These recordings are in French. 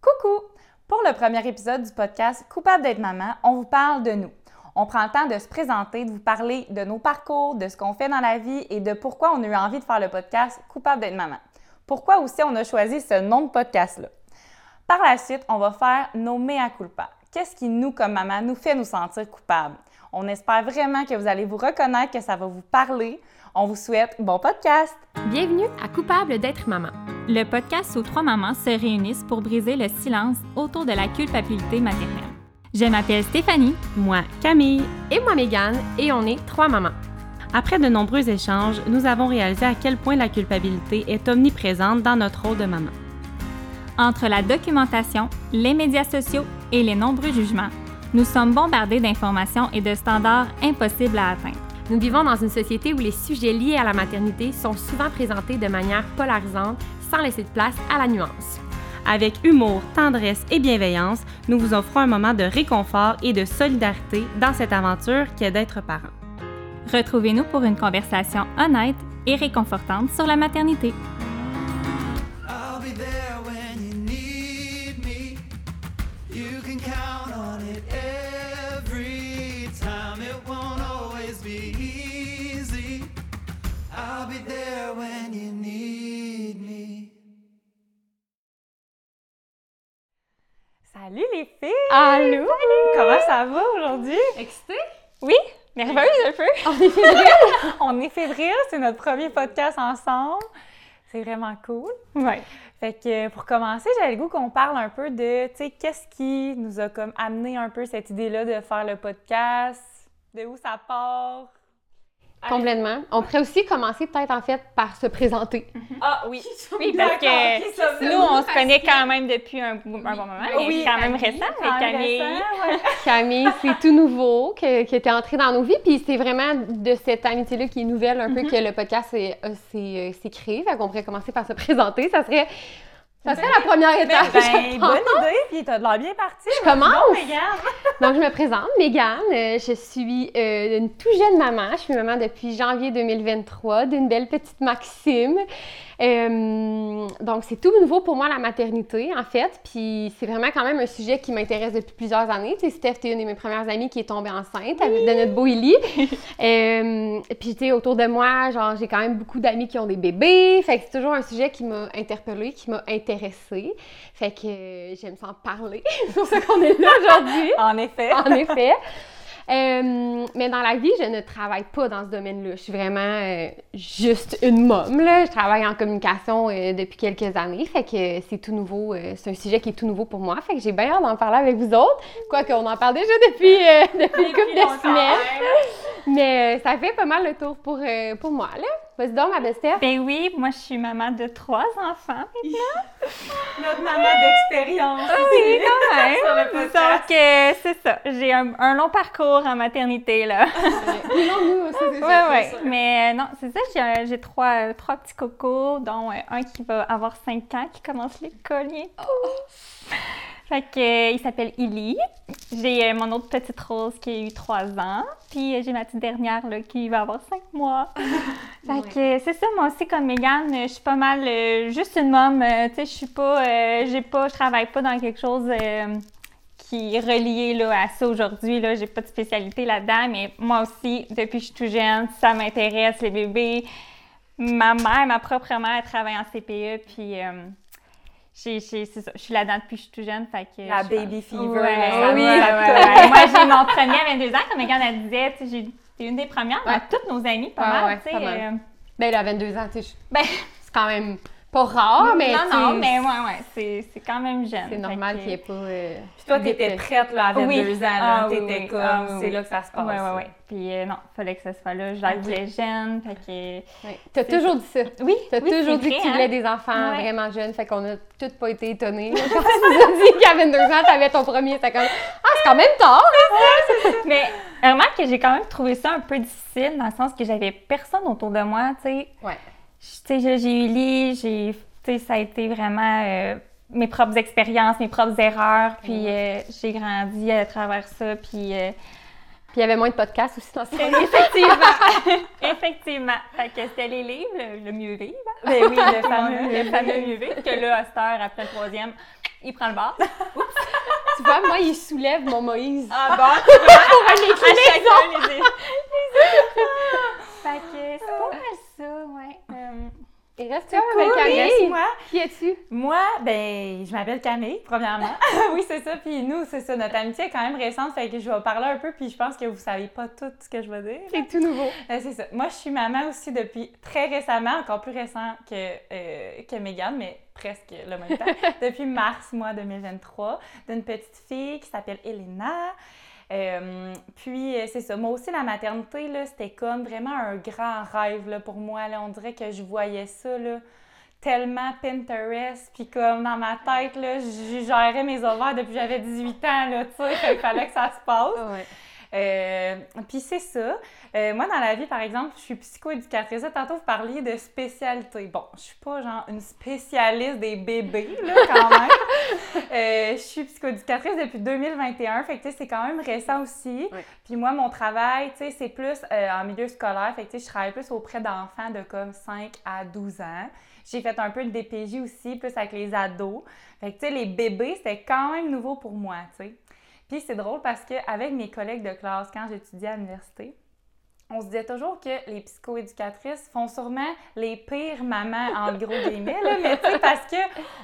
Coucou! Pour le premier épisode du podcast Coupable d'être maman, on vous parle de nous. On prend le temps de se présenter, de vous parler de nos parcours, de ce qu'on fait dans la vie et de pourquoi on a eu envie de faire le podcast Coupable d'être maman. Pourquoi aussi on a choisi ce nom de podcast-là. Par la suite, on va faire nos mea culpa. Qu'est-ce qui, nous, comme maman, nous fait nous sentir coupables? On espère vraiment que vous allez vous reconnaître, que ça va vous parler. On vous souhaite bon podcast! Bienvenue à Coupable d'être maman. Le podcast où trois mamans se réunissent pour briser le silence autour de la culpabilité maternelle. Je m'appelle Stéphanie. Moi, Camille. Et moi, Mégane, et on est trois mamans. Après de nombreux échanges, nous avons réalisé à quel point la culpabilité est omniprésente dans notre rôle de maman. Entre la documentation, les médias sociaux et les nombreux jugements, nous sommes bombardés d'informations et de standards impossibles à atteindre. Nous vivons dans une société où les sujets liés à la maternité sont souvent présentés de manière polarisante sans laisser de place à la nuance. Avec humour, tendresse et bienveillance, nous vous offrons un moment de réconfort et de solidarité dans cette aventure qu'est d'être parent. Retrouvez-nous pour une conversation honnête et réconfortante sur la maternité. Salut les filles! Allô? Comment ça va aujourd'hui? Excité? Oui? Nerveuse un peu? On est fébrile? On est fébrile, c'est notre premier podcast ensemble. C'est vraiment cool. Ouais. Fait que pour commencer, j'avais le goût qu'on parle un peu de, tu sais, qu'est-ce qui nous a comme amené un peu cette idée-là de faire le podcast, de où ça part? Complètement. On pourrait aussi commencer peut-être en fait par se présenter. Ah oui. Oui, parce que nous, on se connaît quand même depuis un, bon un bon moment. Oui, c'est quand même Camille, récent. même Camille, récent, ouais. Camille, c'est tout nouveau, que- qui était entré dans nos vies. Puis c'est vraiment de cette amitié-là qui est nouvelle, un peu que le podcast s'est euh, s'est, euh, s'est créé. Fait qu'on pourrait commencer par se présenter. Ça serait, ça serait la première étape. Ben, je pense. bonne idée, puis t'as de l'air bien parti. Je commence. Bon. Donc, je me présente, Mégane. Euh, je suis euh, une tout jeune maman. Je suis maman depuis janvier 2023 d'une belle petite Maxime. Euh, donc, c'est tout nouveau pour moi, la maternité, en fait. Puis, c'est vraiment quand même un sujet qui m'intéresse depuis plusieurs années. Tu sais, Steph, t'es une de mes premières amies qui est tombée enceinte avec de notre beau Ellie. Euh, puis, tu sais, autour de moi, genre, j'ai quand même beaucoup d'amis qui ont des bébés. Fait que c'est toujours un sujet qui m'a interpellée, qui m'a intéressée. Fait que euh, j'aime s'en parler. c'est pour ça qu'on est là aujourd'hui En effet. en effet. Euh, mais dans la vie, je ne travaille pas dans ce domaine-là. Je suis vraiment euh, juste une môme. Là. Je travaille en communication euh, depuis quelques années. Fait que c'est tout nouveau. c'est un sujet qui est tout nouveau pour moi. Fait que j'ai bien hâte d'en parler avec vous autres. Quoique, on en parle déjà depuis, euh, depuis une couple de semaines. Mais ça fait pas mal le tour pour, pour moi. Là. Vas-y donc, ma. Ben oui, moi je suis maman de trois enfants. Notre maman d'expérience. Oui, quand même. Sur le podcast. Donc, euh, c'est ça. J'ai un, un long parcours en maternité, là. Oui, non, nous aussi, c'est Oui, ça. oui. Mais euh, non, c'est ça. J'ai, j'ai trois, euh, trois petits cocos, dont euh, un qui va avoir cinq ans, qui commence l'école bientôt. Fait que, euh, il s'appelle Illy. J'ai euh, mon autre petite rose qui a eu trois ans. Puis euh, j'ai ma petite dernière là, qui va avoir cinq mois. fait que c'est ça, moi aussi, comme Mégane, je suis pas mal euh, juste une môme. euh, tu sais, je suis pas, euh, j'ai pas, je travaille pas dans quelque chose qui est relié là, à ça aujourd'hui. Là, j'ai pas de spécialité là-dedans, mais moi aussi, depuis que je suis tout jeune, ça m'intéresse, les bébés. Ma mère, ma propre mère, elle travaille en CPE, puis j'ai, j'ai- c'est ça, je suis là-dedans depuis que je suis tout jeune. Fait que La je- baby fever, Ouais, là, ça oui, va, ouais, ouais. Moi, j'ai mon premier à 22 ans, comme quand elle disait, tu sais, j'ai t'es une des premières dans toutes nos amies, pas mal, ouais, tu sais. pas mal. euh, Ben, là, à 22 ans, tu sais, je- ben, c'est quand même pas rare, mais. non, tu non, mais ouais, ouais, c'est, c'est quand même jeune. C'est normal qu'il n'y ait pas. euh, Puis toi, t'étais prête là, à 22 Oui. ans. Là. Ah, oui, T'étais oui. comme, Ah, oui, c'est oui. là que ça se passe. Ouais, ouais, ouais. Puis euh, non, fallait que ça soit là. Je la voulais jeune, fait que... Ouais. T'as toujours dit ça. Oui, T'as oui, toujours dit que tu hein. voulais des enfants Ouais. vraiment jeunes, fait qu'on a toutes pas été étonnés. Quand tu nous as dit qu'à 22 ans, t'avais ton premier, comme Ah, c'est quand même tard! Mais remarque que j'ai quand même trouvé ça un peu difficile dans le sens que j'avais personne autour de moi, tu sais. Ouais. Je- Tu sais, j'ai- eu Lee, j'ai, tu sais, ça a été vraiment euh, mes propres expériences, mes propres erreurs, puis euh, j'ai grandi à travers ça, puis euh, Puis il y avait moins de podcasts aussi dans ce effectivement, effectivement, fait que c'était les livres, le, mieux vivre, Ben oui, le fameux. le fameux mieux vivre, que là, à cette heure, après le troisième, il prend le bord. Tu vois, moi, il soulève mon Moïse. Ah bon? Pour un écrit chacun les Fait que c'est pas mal ça, ouais. Euh, Et reste là avec Camille. laisse-moi. Qui es-tu? Moi, ben, je m'appelle Camille, premièrement. oui, c'est ça. Puis nous, c'est ça. Notre amitié est quand même récente, fait que je vais parler un peu, puis je pense que vous savez pas tout ce que je vais dire. C'est tout nouveau. Euh, c'est ça. Moi, je suis maman aussi depuis très récemment, encore plus récent que, euh, que Megan, mais presque le même temps. depuis mars, mois 2023, d'une petite fille qui s'appelle Elena. Euh, puis, euh, c'est ça. Moi aussi, la maternité, c'était comme vraiment un grand rêve là, pour moi. Là. On dirait que je voyais ça là, tellement Pinterest. Puis, comme dans ma tête, là, je gérais mes ovaires depuis que j'avais 18 ans. Là, Fait qu'il fallait que ça se passe. Euh, puis c'est ça. Euh, moi, dans la vie, par exemple, je suis psychoéducatrice. Tantôt, vous parliez de spécialité. Bon, je suis pas genre une spécialiste des bébés, là, quand même. Euh, je suis psychoéducatrice depuis 2021. Fait que, tu sais, c'est quand même récent aussi. Ouais. Puis moi, mon travail, tu sais, c'est plus euh, en milieu scolaire. Fait que, tu sais, je travaille plus auprès d'enfants de comme 5 à 12 ans. J'ai fait un peu de DPJ aussi, plus avec les ados. Fait que, tu sais, les bébés, c'était quand même nouveau pour moi, tu sais. Puis c'est drôle parce qu'avec mes collègues de classe, quand j'étudiais à l'université, on se disait toujours que les psychoéducatrices font sûrement les pires mamans, en gros guillemets, là, mais tu sais, parce que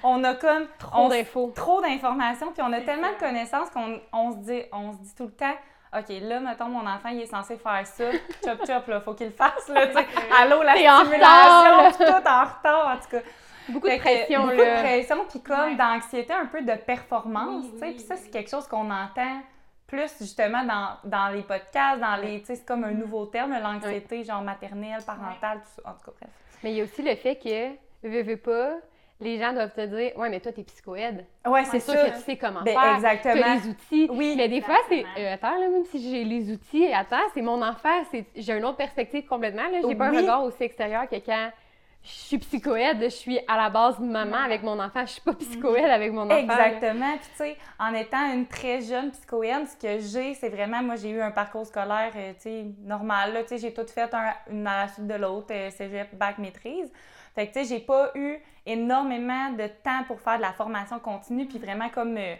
on a comme Trop d'infos. trop d'informations, puis on a tellement de connaissances qu'on on se dit, on se dit tout le temps, OK, là, mettons, mon enfant, il est censé faire ça, chop chop, là, faut qu'il le fasse, là, tu sais. Allô, la stimulation, tout en retard, en tout cas. Beaucoup de pression, beaucoup là. de pression, puis comme Ouais. d'anxiété, un peu de performance, Oui, tu sais. oui, Puis ça, oui. c'est quelque chose qu'on entend plus justement dans, dans les podcasts, dans les, tu sais, c'est comme un nouveau terme, l'anxiété, genre maternelle, parentale, tout ça. En tout cas, bref. Mais il y a aussi le fait que, veux, veux pas, les gens doivent te dire Ouais, mais toi, t'es psychoède. Ouais, C'est sûr que tu sais comment Ben, faire. exactement. T'as les outils. Oui, Mais des fois, c'est. euh, attends, là, même si j'ai les outils, attends, c'est mon enfant. c'est- J'ai une autre perspective complètement. Là. J'ai pas un regard aussi extérieur que quand je suis psychoède, je suis à la base maman avec mon enfant. Je suis pas psychoède avec mon enfant. Exactement. Puis, tu sais, en étant une très jeune psychoède, ce que j'ai, c'est vraiment, moi, j'ai eu un parcours scolaire, euh, tu sais, normal. Là, tu sais, j'ai tout fait un, une à la suite de l'autre, euh, cégep, bac, maîtrise. Fait que, tu sais, j'ai pas eu énormément de temps pour faire de la formation continue, puis vraiment comme euh,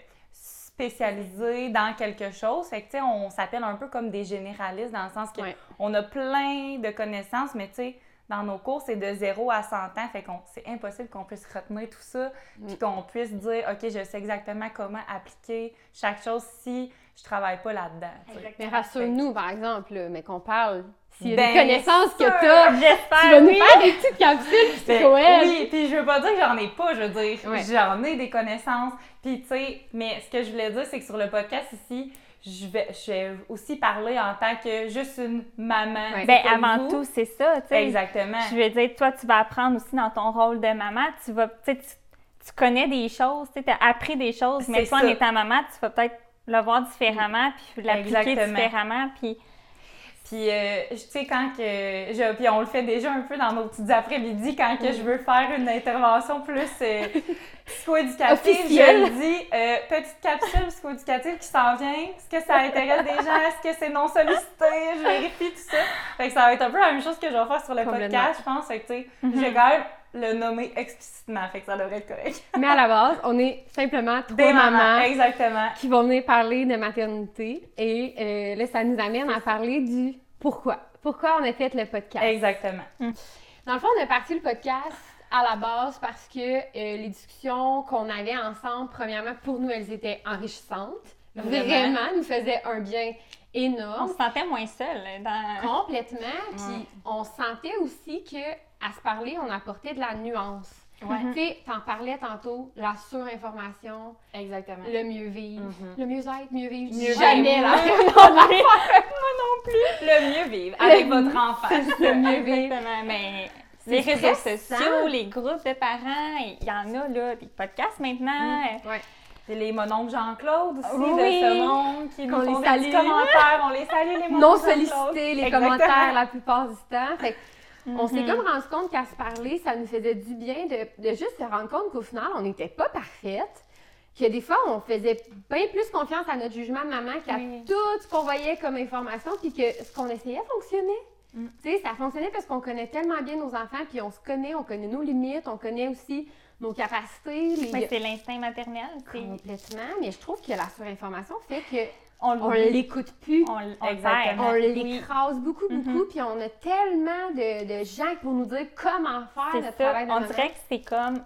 spécialisée dans quelque chose. Fait que, tu sais, on s'appelle un peu comme des généralistes dans le sens que Ouais. on a plein de connaissances, mais tu sais, dans nos cours, c'est de 0 à 100 ans. Fait qu'on c'est impossible qu'on puisse retenir tout ça, puis qu'on puisse dire, OK, je sais exactement comment appliquer chaque chose si je travaille pas là-dedans. Mais rassure-nous, par exemple, mais qu'on parle. S'il y a Ben, des connaissances que sûr. tu as, J'espère, tu vas nous oui. faire des petites capsules Ben, oui, puis je veux pas dire que j'en ai pas, je veux dire, Ouais. j'en ai des connaissances. Puis, tu sais, mais ce que je voulais dire, c'est que sur le podcast ici, je vais, je vais aussi parler en tant que juste une maman. Ouais. Ben, avant vous. tout, c'est ça, tu sais. Exactement. Je veux dire, toi, tu vas apprendre aussi dans ton rôle de maman. Tu vas, tu tu, connais des choses, tu as appris des choses, mais toi, ça. en étant maman, tu vas peut-être le voir différemment, puis l'appliquer différemment, puis... Puis, euh, tu sais, quand que. Je, puis, on le fait déjà un peu dans nos petites après-midi, quand que je veux faire une intervention plus euh, psychoéducative, je le dis, euh, petite capsule psychoéducative qui s'en vient. Est-ce que ça intéresse des gens? Est-ce que c'est non sollicité? Je vérifie tout ça. Fait que ça va être un peu la même chose que je vais faire sur le podcast, je pense. Fait que, tu sais, je vais quand même le nommer explicitement. Fait que ça devrait être correct. Mais à la base, on est simplement trois Des mamans. mamans Exactement. qui vont venir parler de maternité. Et euh, là, ça nous amène à parler du pourquoi? Pourquoi on a fait le podcast? Exactement. Dans le fond, on a parti le podcast à la base parce que euh, les discussions qu'on avait ensemble, premièrement, pour nous, elles étaient enrichissantes. Vraiment. Vraiment, nous faisaient un bien On énorme. se sentait moins seul dans... Complètement. Puis on sentait aussi que à se parler, on apportait de la nuance. Ouais. Tu sais, t'en parlais tantôt, la surinformation, Exactement. le mieux vivre, Mhm. le mieux vivre. Je dis Mieux jamais vivre. la Le mieux vivre avec votre enfant. le mieux vivre. Exactement, mais les réseaux sociaux, les groupes de parents, il y en a, là, des podcasts maintenant. Ouais. C'est les mononcles Jean-Claude aussi Oui. de ce monde qui nous font les des commentaires. On les salue, les mononcles Non sollicités, les Exactement. commentaires la plupart du temps. Fait que on s'est Mhm. comme rendu compte qu'à se parler, ça nous faisait du bien de, de juste se rendre compte qu'au final, on n'était pas parfaite. Que des fois, on faisait bien plus confiance à notre jugement de maman qu'à Oui. tout ce qu'on voyait comme information, puis que ce qu'on essayait fonctionnait. Mm. Tu sais, ça fonctionnait parce qu'on connaît tellement bien nos enfants, puis on se connaît, on connaît nos limites, on connaît aussi nos capacités. Les... Mais c'est l'instinct maternel. c'est- Complètement, mais je trouve que la surinformation fait que On l'écoute plus. On, on. On Oui. Mhm. l'écrase beaucoup, beaucoup, puis on a tellement de, de gens pour nous dire comment faire C'est le ça. travail de On maman. dirait que c'est comme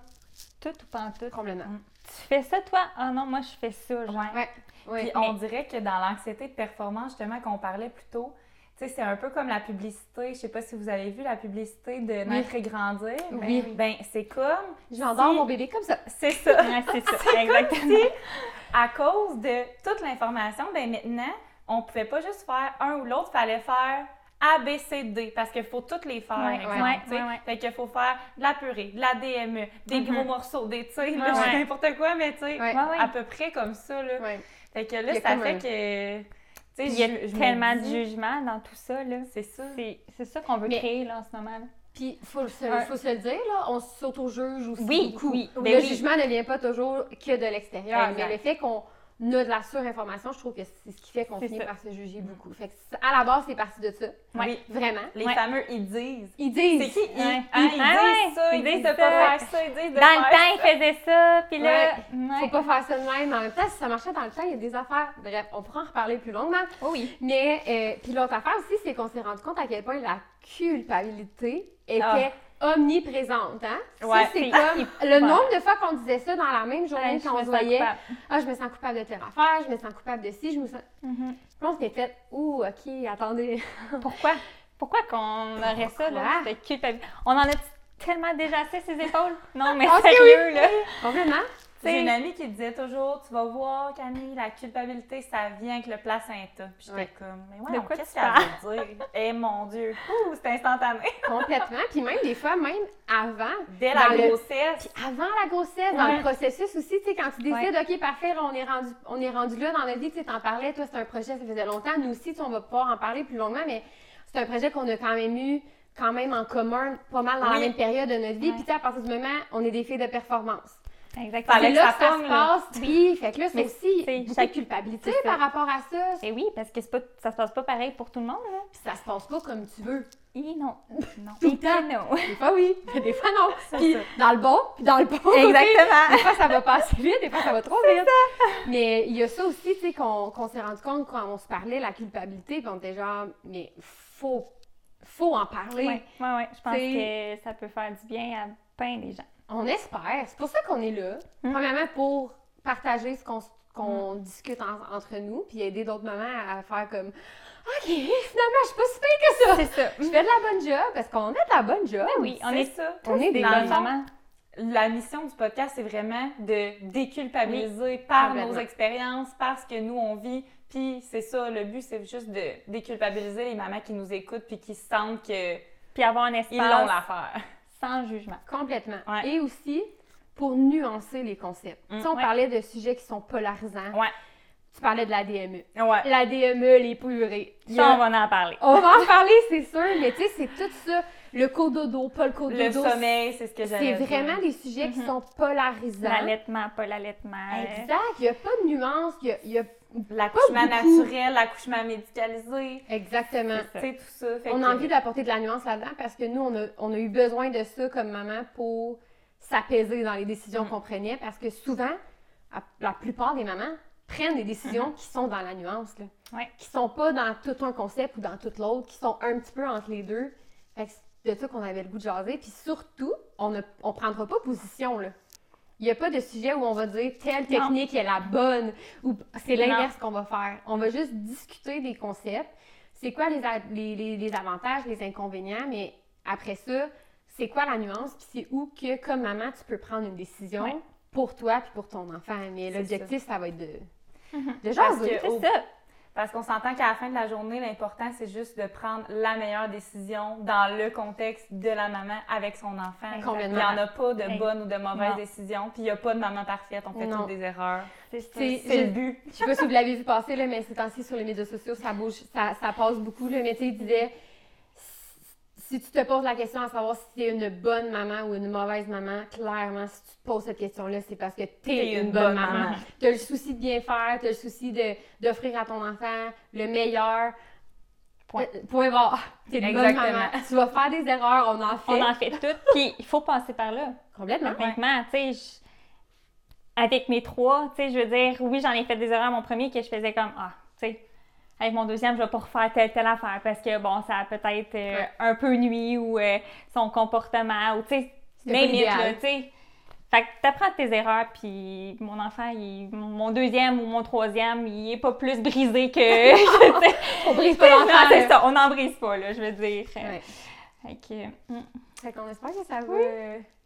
tout ou pas tout. Complètement. Tu fais ça, toi? Ah non, moi, je fais ça. Genre. Ouais. Ouais. ouais. Puis on dirait que dans l'anxiété de performance, justement, qu'on parlait plus tôt, sais, c'est un peu comme la publicité. Je sais pas si vous avez vu la publicité de Naître et Grandir. Oui. Ben, c'est comme. J'endors si- mon bébé comme ça. C'est ça. Ouais, c'est ça. Exactement. à cause de toute l'information, ben maintenant, on pouvait pas juste faire un ou l'autre, fallait faire A, B, C, D, parce qu'il faut toutes les faire, Ouais, exemple, ouais, ouais. Fait qu'il faut faire de la purée, de la DME, des gros morceaux, des, tu sais, n'importe quoi, mais tu sais, à peu près comme ça, là. Fait que là, ça fait que, tu sais, Il y a je- je me tellement de jugement dans tout ça. là. C'est ça. C'est c'est ça qu'on veut Mais- créer là, en ce moment. là. Puis, faut, se, Ouais. faut se le dire, là, on s'auto-juge aussi Oui, beaucoup. oui, le oui. jugement ne vient pas toujours que de l'extérieur, Exact. mais le fait qu'on a de la surinformation, je trouve que c'est ce qui fait qu'on finit ça. par se juger beaucoup. Fait que, à la base, c'est parti de ça. Oui. Vraiment. Les Ouais. fameux ils disent. Ils disent. C'est qui? Ils? Ouais. Hein, ils Ah disent ouais, ça, ils ils disent disent de pas faire ça, ils disent de Dans le temps, ils faisaient ça, puis là. Faut ouais. pas faire ça de même. En même temps, si ça marchait dans le temps, il y a des affaires. Bref, on pourra en reparler plus longuement. Oh oui. Mais, euh, puis l'autre affaire aussi, c'est qu'on s'est rendu compte à quel point la culpabilité était Ah. Omniprésente. Hein? Ouais, c'est c'est comme le nombre de fois qu'on disait ça dans la même journée Ouais, je quand on me se voyait. Ah, je me sens coupable de telle affaire, je me sens coupable de ci, je me sens. Mhm. Puis on s'était fait, ouh, ok, attendez. Pourquoi? Pourquoi qu'on aurait ça, là, Pourquoi? cette culpabilité? On en a tellement déjà assez ses épaules? Non, mais sérieux, là. Complètement. J'ai une amie qui disait toujours, tu vas voir, Camille, la culpabilité, ça vient avec le placenta. Puis j'étais Ouais. comme, mais ouais, qu'est-ce tu qu'elle veut dire? Eh mon Dieu, Ouh, c'est instantané. Complètement. Puis même des fois, même avant, Dès la le- grossesse. avant la grossesse, dans le processus aussi, tu sais, quand tu décides, OK, parfait, là, on est rendu, on est rendu là dans notre vie, tu sais, t'en parlais, toi, c'est un projet, ça faisait longtemps. Nous aussi, on va pouvoir en parler plus longuement, mais c'est un projet qu'on a quand même eu, quand même en commun, pas mal dans la même période de notre vie. Puis, tu sais, à partir du moment, on est des filles de performance. Exactement. Là ça que ça se là. passe, oui. Fait que là, c'est Mais aussi de culpabilité ça. par rapport à ça. Et oui, parce que c'est pas, ça se passe pas pareil pour tout le monde, là. Puis ça se passe pas comme tu veux. Et non. Non. Tout le temps. non. Des fois, oui. Des fois, non. Puis ça. dans le bon, puis dans le bon. Exactement. Des fois, ça va pas assez vite, des fois, ça va trop vite. Mais il y a ça aussi, tu sais, qu'on qu'on s'est rendu compte quand on se parlait, la culpabilité, puis on était genre, mais faut, faut en parler. Ouais, ouais, ouais. Je pense que ça peut faire du bien à plein des gens. On espère. C'est pour ça qu'on est là. Mm. Premièrement, pour partager ce qu'on qu'on discute en- entre nous, puis aider d'autres mamans à faire comme, OK, finalement, je suis pas si pire que ça. C'est ça. Je fais de la bonne job, parce qu'on a de la bonne job. Ben oui, on est ça. On est des bonnes mamans. La mission du podcast, c'est vraiment de déculpabiliser par nos expériences, par ce que nous, on vit. Puis c'est ça, le but, c'est juste de déculpabiliser les mamans qui nous écoutent puis qui sentent qu'ils Puis avoir un l'ont espace l'affaire. Sans jugement. Complètement. Ouais. Et aussi, pour nuancer les concepts. Mm. Tu sais, on Ouais. parlait de sujets qui sont polarisants. Ouais. Tu parlais de la DME. Ouais. La DME, les purées. A- Ça, on va en parler. On va en parler, c'est sûr, mais tu sais, c'est tout ça. Le cododo, pas le cododo. Le sommeil, c'est ce que C'est j'allais dire. vraiment des sujets qui Mhm. sont polarisants. L'allaitement, pas l'allaitement. Exact. Il n'y a pas de nuance. Il y a, y a- L'accouchement naturel, l'accouchement médicalisé, Exactement. sais, tout ça. Fait On que- a envie d'apporter de la nuance là-dedans parce que nous, on a, on a eu besoin de ça comme maman pour s'apaiser dans les décisions Mm. qu'on prenait parce que souvent, la- plupart des mamans prennent des décisions qui sont dans la nuance, là. Mm-hmm. Ouais. qui sont pas dans tout un concept ou dans tout l'autre, qui sont un petit peu entre les deux. Fait que c'est de ça qu'on avait le goût de jaser. Puis surtout, on ne on prendra pas position. Là. Il n'y a pas de sujet où on va dire telle technique est la bonne ou c'est l'inverse qu'on va faire. On va juste discuter des concepts. C'est quoi les, a- les, les- les avantages, les inconvénients, mais après ça, c'est quoi la nuance, puis c'est où que, comme maman, tu peux prendre une décision Ouais. pour toi puis pour ton enfant. Mais l'objectif, ça. va être de, de Parce que- C'est au- ça. Parce qu'on s'entend qu'à la fin de la journée, l'important, c'est juste de prendre la meilleure décision dans le contexte de la maman avec son enfant. Il n'y en a pas de bonnes ou de mauvaises Non. décisions, puis il n'y a pas de maman parfaite, on fait Non. toutes des erreurs. C'est le but. Je sais pas si vous l'avez vu passer, là, mais ces temps-ci, sur les médias sociaux, ça bouge, ça, ça passe beaucoup. Le métier disait si tu te poses la question à savoir si tu es une bonne maman ou une mauvaise maman, clairement, si tu te poses cette question-là, c'est parce que tu es une, bonne, maman. Tu as le souci de bien faire, tu as le souci d'offrir à ton enfant le meilleur. Point. Euh, Point barre. T'es une bonne Exactement. maman. Tu vas faire des erreurs, on en fait. On en fait toutes, puis il faut passer par là. Complètement. Honnêtement, tu sais, avec mes trois, tu sais, je veux dire, oui, j'en ai fait des erreurs mon premier que je faisais comme, ah, avec mon deuxième, je vais pas refaire telle, telle affaire parce que, bon, ça a peut-être euh, Ouais. un peu nuit ou euh, son comportement ou, tu sais, idéal. là, tu sais. Fait que t'apprends tes erreurs, puis mon enfant, il- mon deuxième ou mon troisième, il est pas plus brisé que... On brise pas l'enfant. c'est ça, on n'en brise pas, là, je veux dire. Ouais. Fait que, mm, Fait qu'on espère que ça va.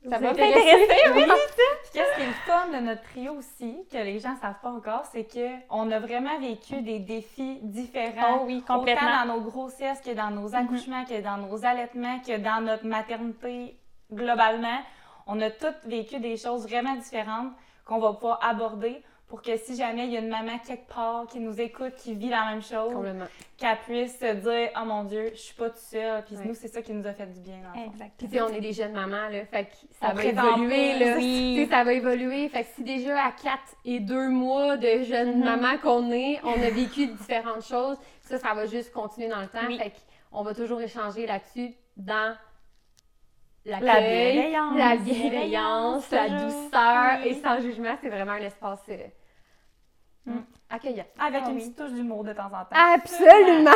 Ça va intéresser. t'intéresser, oui. Puis qu'est-ce qui est le fun de notre trio aussi, que les gens ne savent pas encore, c'est qu'on a vraiment vécu des défis différents. Oh oui, complètement. Autant dans nos grossesses que dans nos accouchements, que dans nos allaitements, que dans notre maternité globalement. On a toutes vécu des choses vraiment différentes qu'on va pouvoir aborder pour que si jamais il y a une maman quelque part qui nous écoute, qui vit la même chose, qu'elle puisse se dire « Oh mon Dieu, je suis pas toute seule. » Puis Ouais. nous, c'est ça qui nous a fait du bien. Puis Exactement. tu sais, on est des jeunes mamans, là, fait que ça On va évoluer, là. oui. Tu sais, ça va évoluer. Fait que si déjà à 4 et 2 mois de jeunes Mhm. mamans qu'on est, on a vécu différentes choses, ça, ça va juste continuer dans le temps. Oui. Fait qu'on va toujours échanger là-dessus dans La bienveillance. la bienveillance, la douceur Oui. et sans jugement. C'est vraiment un espace euh, Mm. accueillant. Avec Ah une oui. petite touche d'humour de temps en temps. Absolument!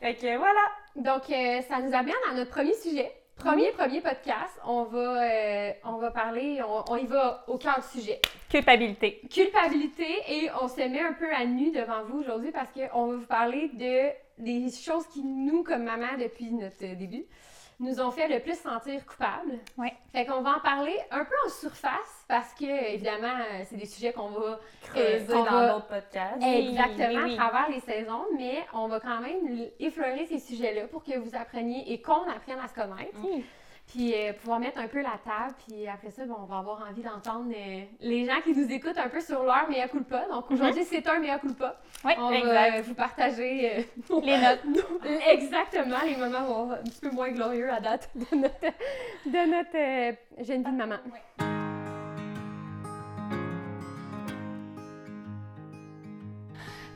Fait que voilà. Donc, euh, ça nous amène à notre premier sujet. Premier, premier podcast. On va, euh, on va parler, on, on y va au cœur du sujet. Culpabilité. Culpabilité et on se met un peu à nu devant vous aujourd'hui parce qu'on va vous parler de des choses qui, nous, comme maman, depuis notre début, nous ont fait le plus sentir coupables. Ouais. Fait qu'on va en parler un peu en surface parce que, évidemment, euh, c'est des sujets qu'on va Creuser qu'on dans va- d'autres podcasts. Exactement, oui, oui. à travers les saisons, mais on va quand même effleurer ces sujets-là pour que vous appreniez et qu'on apprenne à se connaître. Oui. Puis euh, pouvoir mettre un peu la table, puis après ça, bon, on va avoir envie d'entendre euh, les gens qui nous écoutent un peu sur leur mea culpa. Donc aujourd'hui, c'est un mea culpa. Oui, On va exact. euh, vous partager euh, nos- Les notes. nos- exactement les moments vont un petit peu moins glorieux à date de notre, de notre jeune vie de maman.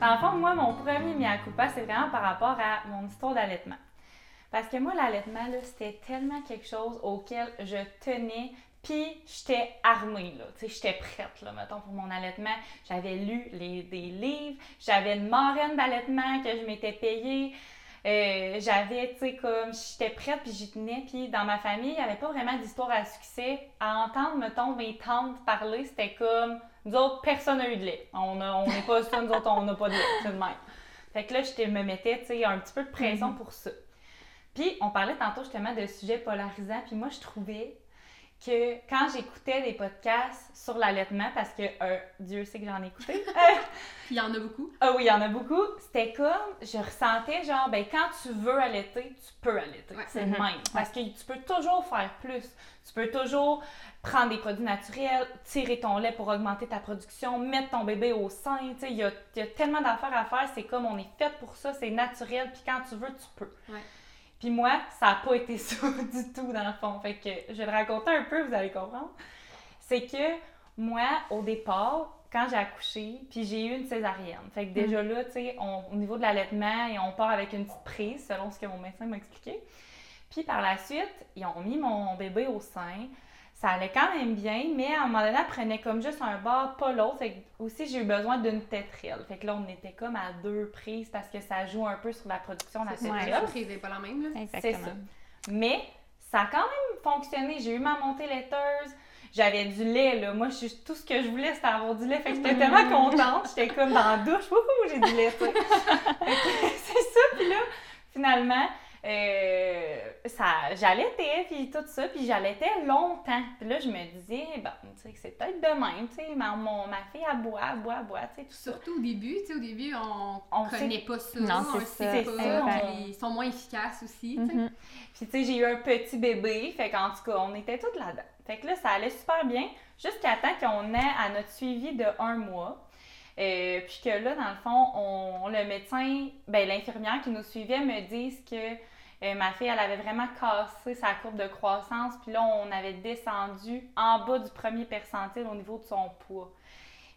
Dans le fond, moi, mon premier mea culpa, c'est vraiment par rapport à mon histoire d'allaitement. Parce que moi, l'allaitement, c'était tellement quelque chose auquel je tenais, puis j'étais armée, là. Tu sais, j'étais prête, là, mettons, pour mon allaitement. J'avais lu les, des livres, j'avais une marraine d'allaitement que je m'étais payée. Euh, j'avais, tu sais, comme, j'étais prête, puis j'y tenais. Puis dans ma famille, il n'y avait pas vraiment d'histoire à succès. À entendre, mettons, mes tantes parler, c'était comme, nous autres, personne n'a eu de lait. On n'est pas ça, nous autres, on n'a pas de lait. C'est de même. Fait que là, je me mettais, tu sais, un petit peu de pression pour ça. Puis, on parlait tantôt justement de sujets polarisants. Puis moi, je trouvais que quand j'écoutais des podcasts sur l'allaitement, parce que euh, Dieu sait que j'en ai écouté, euh, Puis il y en a beaucoup. ah oui, il y en a beaucoup. C'était comme, je ressentais genre, ben quand tu veux allaiter, tu peux allaiter. Ouais. C'est Mhm. le même. Parce que tu peux toujours faire plus. Tu peux toujours prendre des produits naturels, tirer ton lait pour augmenter ta production, mettre ton bébé au sein. Tu sais, il y a, y a tellement d'affaires à faire. C'est comme, on est fait pour ça, c'est naturel. Puis quand tu veux, tu peux. Ouais. Puis moi, ça n'a pas été ça du tout dans le fond. Fait que je vais le raconter un peu, vous allez comprendre. C'est que moi, au départ, quand j'ai accouché, puis j'ai eu une césarienne. Fait que déjà là, tu sais, au niveau de l'allaitement, on part avec une petite prise, selon ce que mon médecin m'a expliqué. Puis par la suite, ils ont mis mon bébé au sein. Ça allait quand même bien, mais à un moment donné, elle prenait comme juste un bord, pas l'autre. Fait que aussi, j'ai eu besoin d'une tétrelle. Fait que là, on était comme à deux prises parce que ça joue un peu sur la production de la prise n'est pas la même. Là. C'est ça. Mais ça a quand même fonctionné. J'ai eu ma montée laiteuse. J'avais du lait, là. Moi, je, tout ce que je voulais, c'était avoir du lait. Fait que j'étais tellement contente. J'étais comme dans la douche. Wouhou, j'ai du lait, C'est ça. Puis là, finalement, euh, ça, j'allaitais, puis tout ça. Puis j'allaitais longtemps. Puis là, je me disais, bon, tu sais, que c'est peut-être de même. Tu sais, ma, mon- ma fille, elle boit, elle boit, elle boit, tu sais, tout ça. Surtout au début, tu sais, au début, on, On connaît pas ça. Non, on c'est le ça. sait pas. ça, Ils sont moins efficaces aussi, tu sais. Mhm. Puis, tu sais, j'ai eu un petit bébé. Fait qu'en tout cas, on était toutes là-dedans. Fait que là, ça allait super bien jusqu'à temps qu'on ait à notre suivi de un mois. Euh, puis que là, dans le fond, on, le médecin, ben, l'infirmière qui nous suivait me dise que euh, ma fille, elle avait vraiment cassé sa courbe de croissance. Puis là, on avait descendu en bas du premier percentile au niveau de son poids.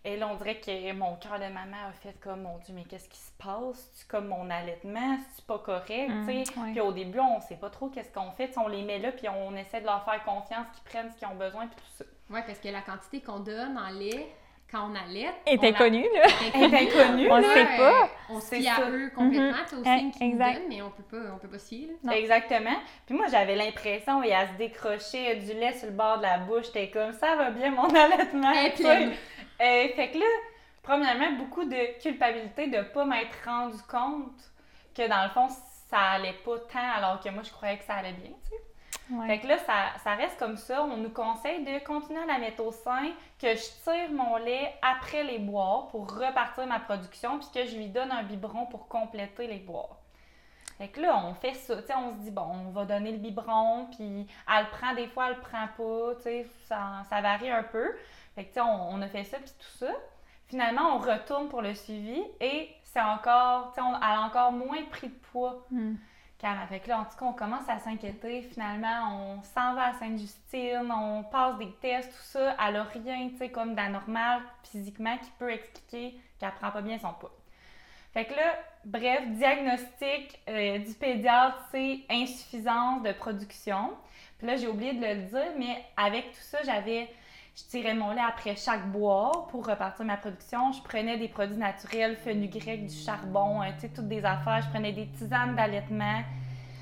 Et là, on dirait que mon cœur de maman a fait comme, mon Dieu, mais qu'est-ce qui se passe? C'est comme mon allaitement, c'est pas correct, Mm, tu sais? ouais. Puis au début, on sait pas trop qu'est-ce qu'on fait. On les met là, puis on essaie de leur faire confiance, qu'ils prennent ce qu'ils ont besoin, puis tout ça. Ouais, parce que la quantité qu'on donne en lait, quand on allait. est on la- inconnu, là. Elle est inconnue, On là. sait pas. euh, On se fie à eux complètement. C'est aussi Eh, une qui nous exact. donne, mais on peut pas, on peut pas se fier. là. Exactement. Puis moi, j'avais l'impression, et elle se décrochait du lait sur le bord de la bouche. J'étais comme, ça va bien, mon allaitement. Elle est sais. pleine. Euh, fait que là, premièrement, beaucoup de culpabilité de pas m'être rendu compte que dans le fond, ça allait pas tant, alors que moi, je croyais que ça allait bien, tu sais. Ouais. Fait que là, ça, ça reste comme ça. On nous conseille de continuer à la mettre au sein, que je tire mon lait après les boires pour repartir ma production, puis que je lui donne un biberon pour compléter les boires. Fait que là, on fait ça. On se dit, bon, on va donner le biberon, puis elle le prend des fois, elle le prend pas. Ça, ça varie un peu. Fait que, on, on a fait ça, puis tout ça. Finalement, on retourne pour le suivi et c'est encore, on- elle a encore moins pris de poids Hmm. Fait que là, en tout cas, on commence à s'inquiéter. Finalement, on s'en va à Sainte-Justine, on passe des tests, tout ça. Elle rien, tu sais, comme d'anormal physiquement qui peut expliquer qu'elle prend pas bien son poids. Fait que là, bref, diagnostic euh, du pédiatre, c'est insuffisance de production. Puis là, j'ai oublié de le dire, mais avec tout ça, j'avais, je tirais mon lait après chaque boire pour repartir ma production. Je prenais des produits naturels, fenugrec, du charbon, euh, tu sais, toutes des affaires. Je prenais des tisanes d'allaitement.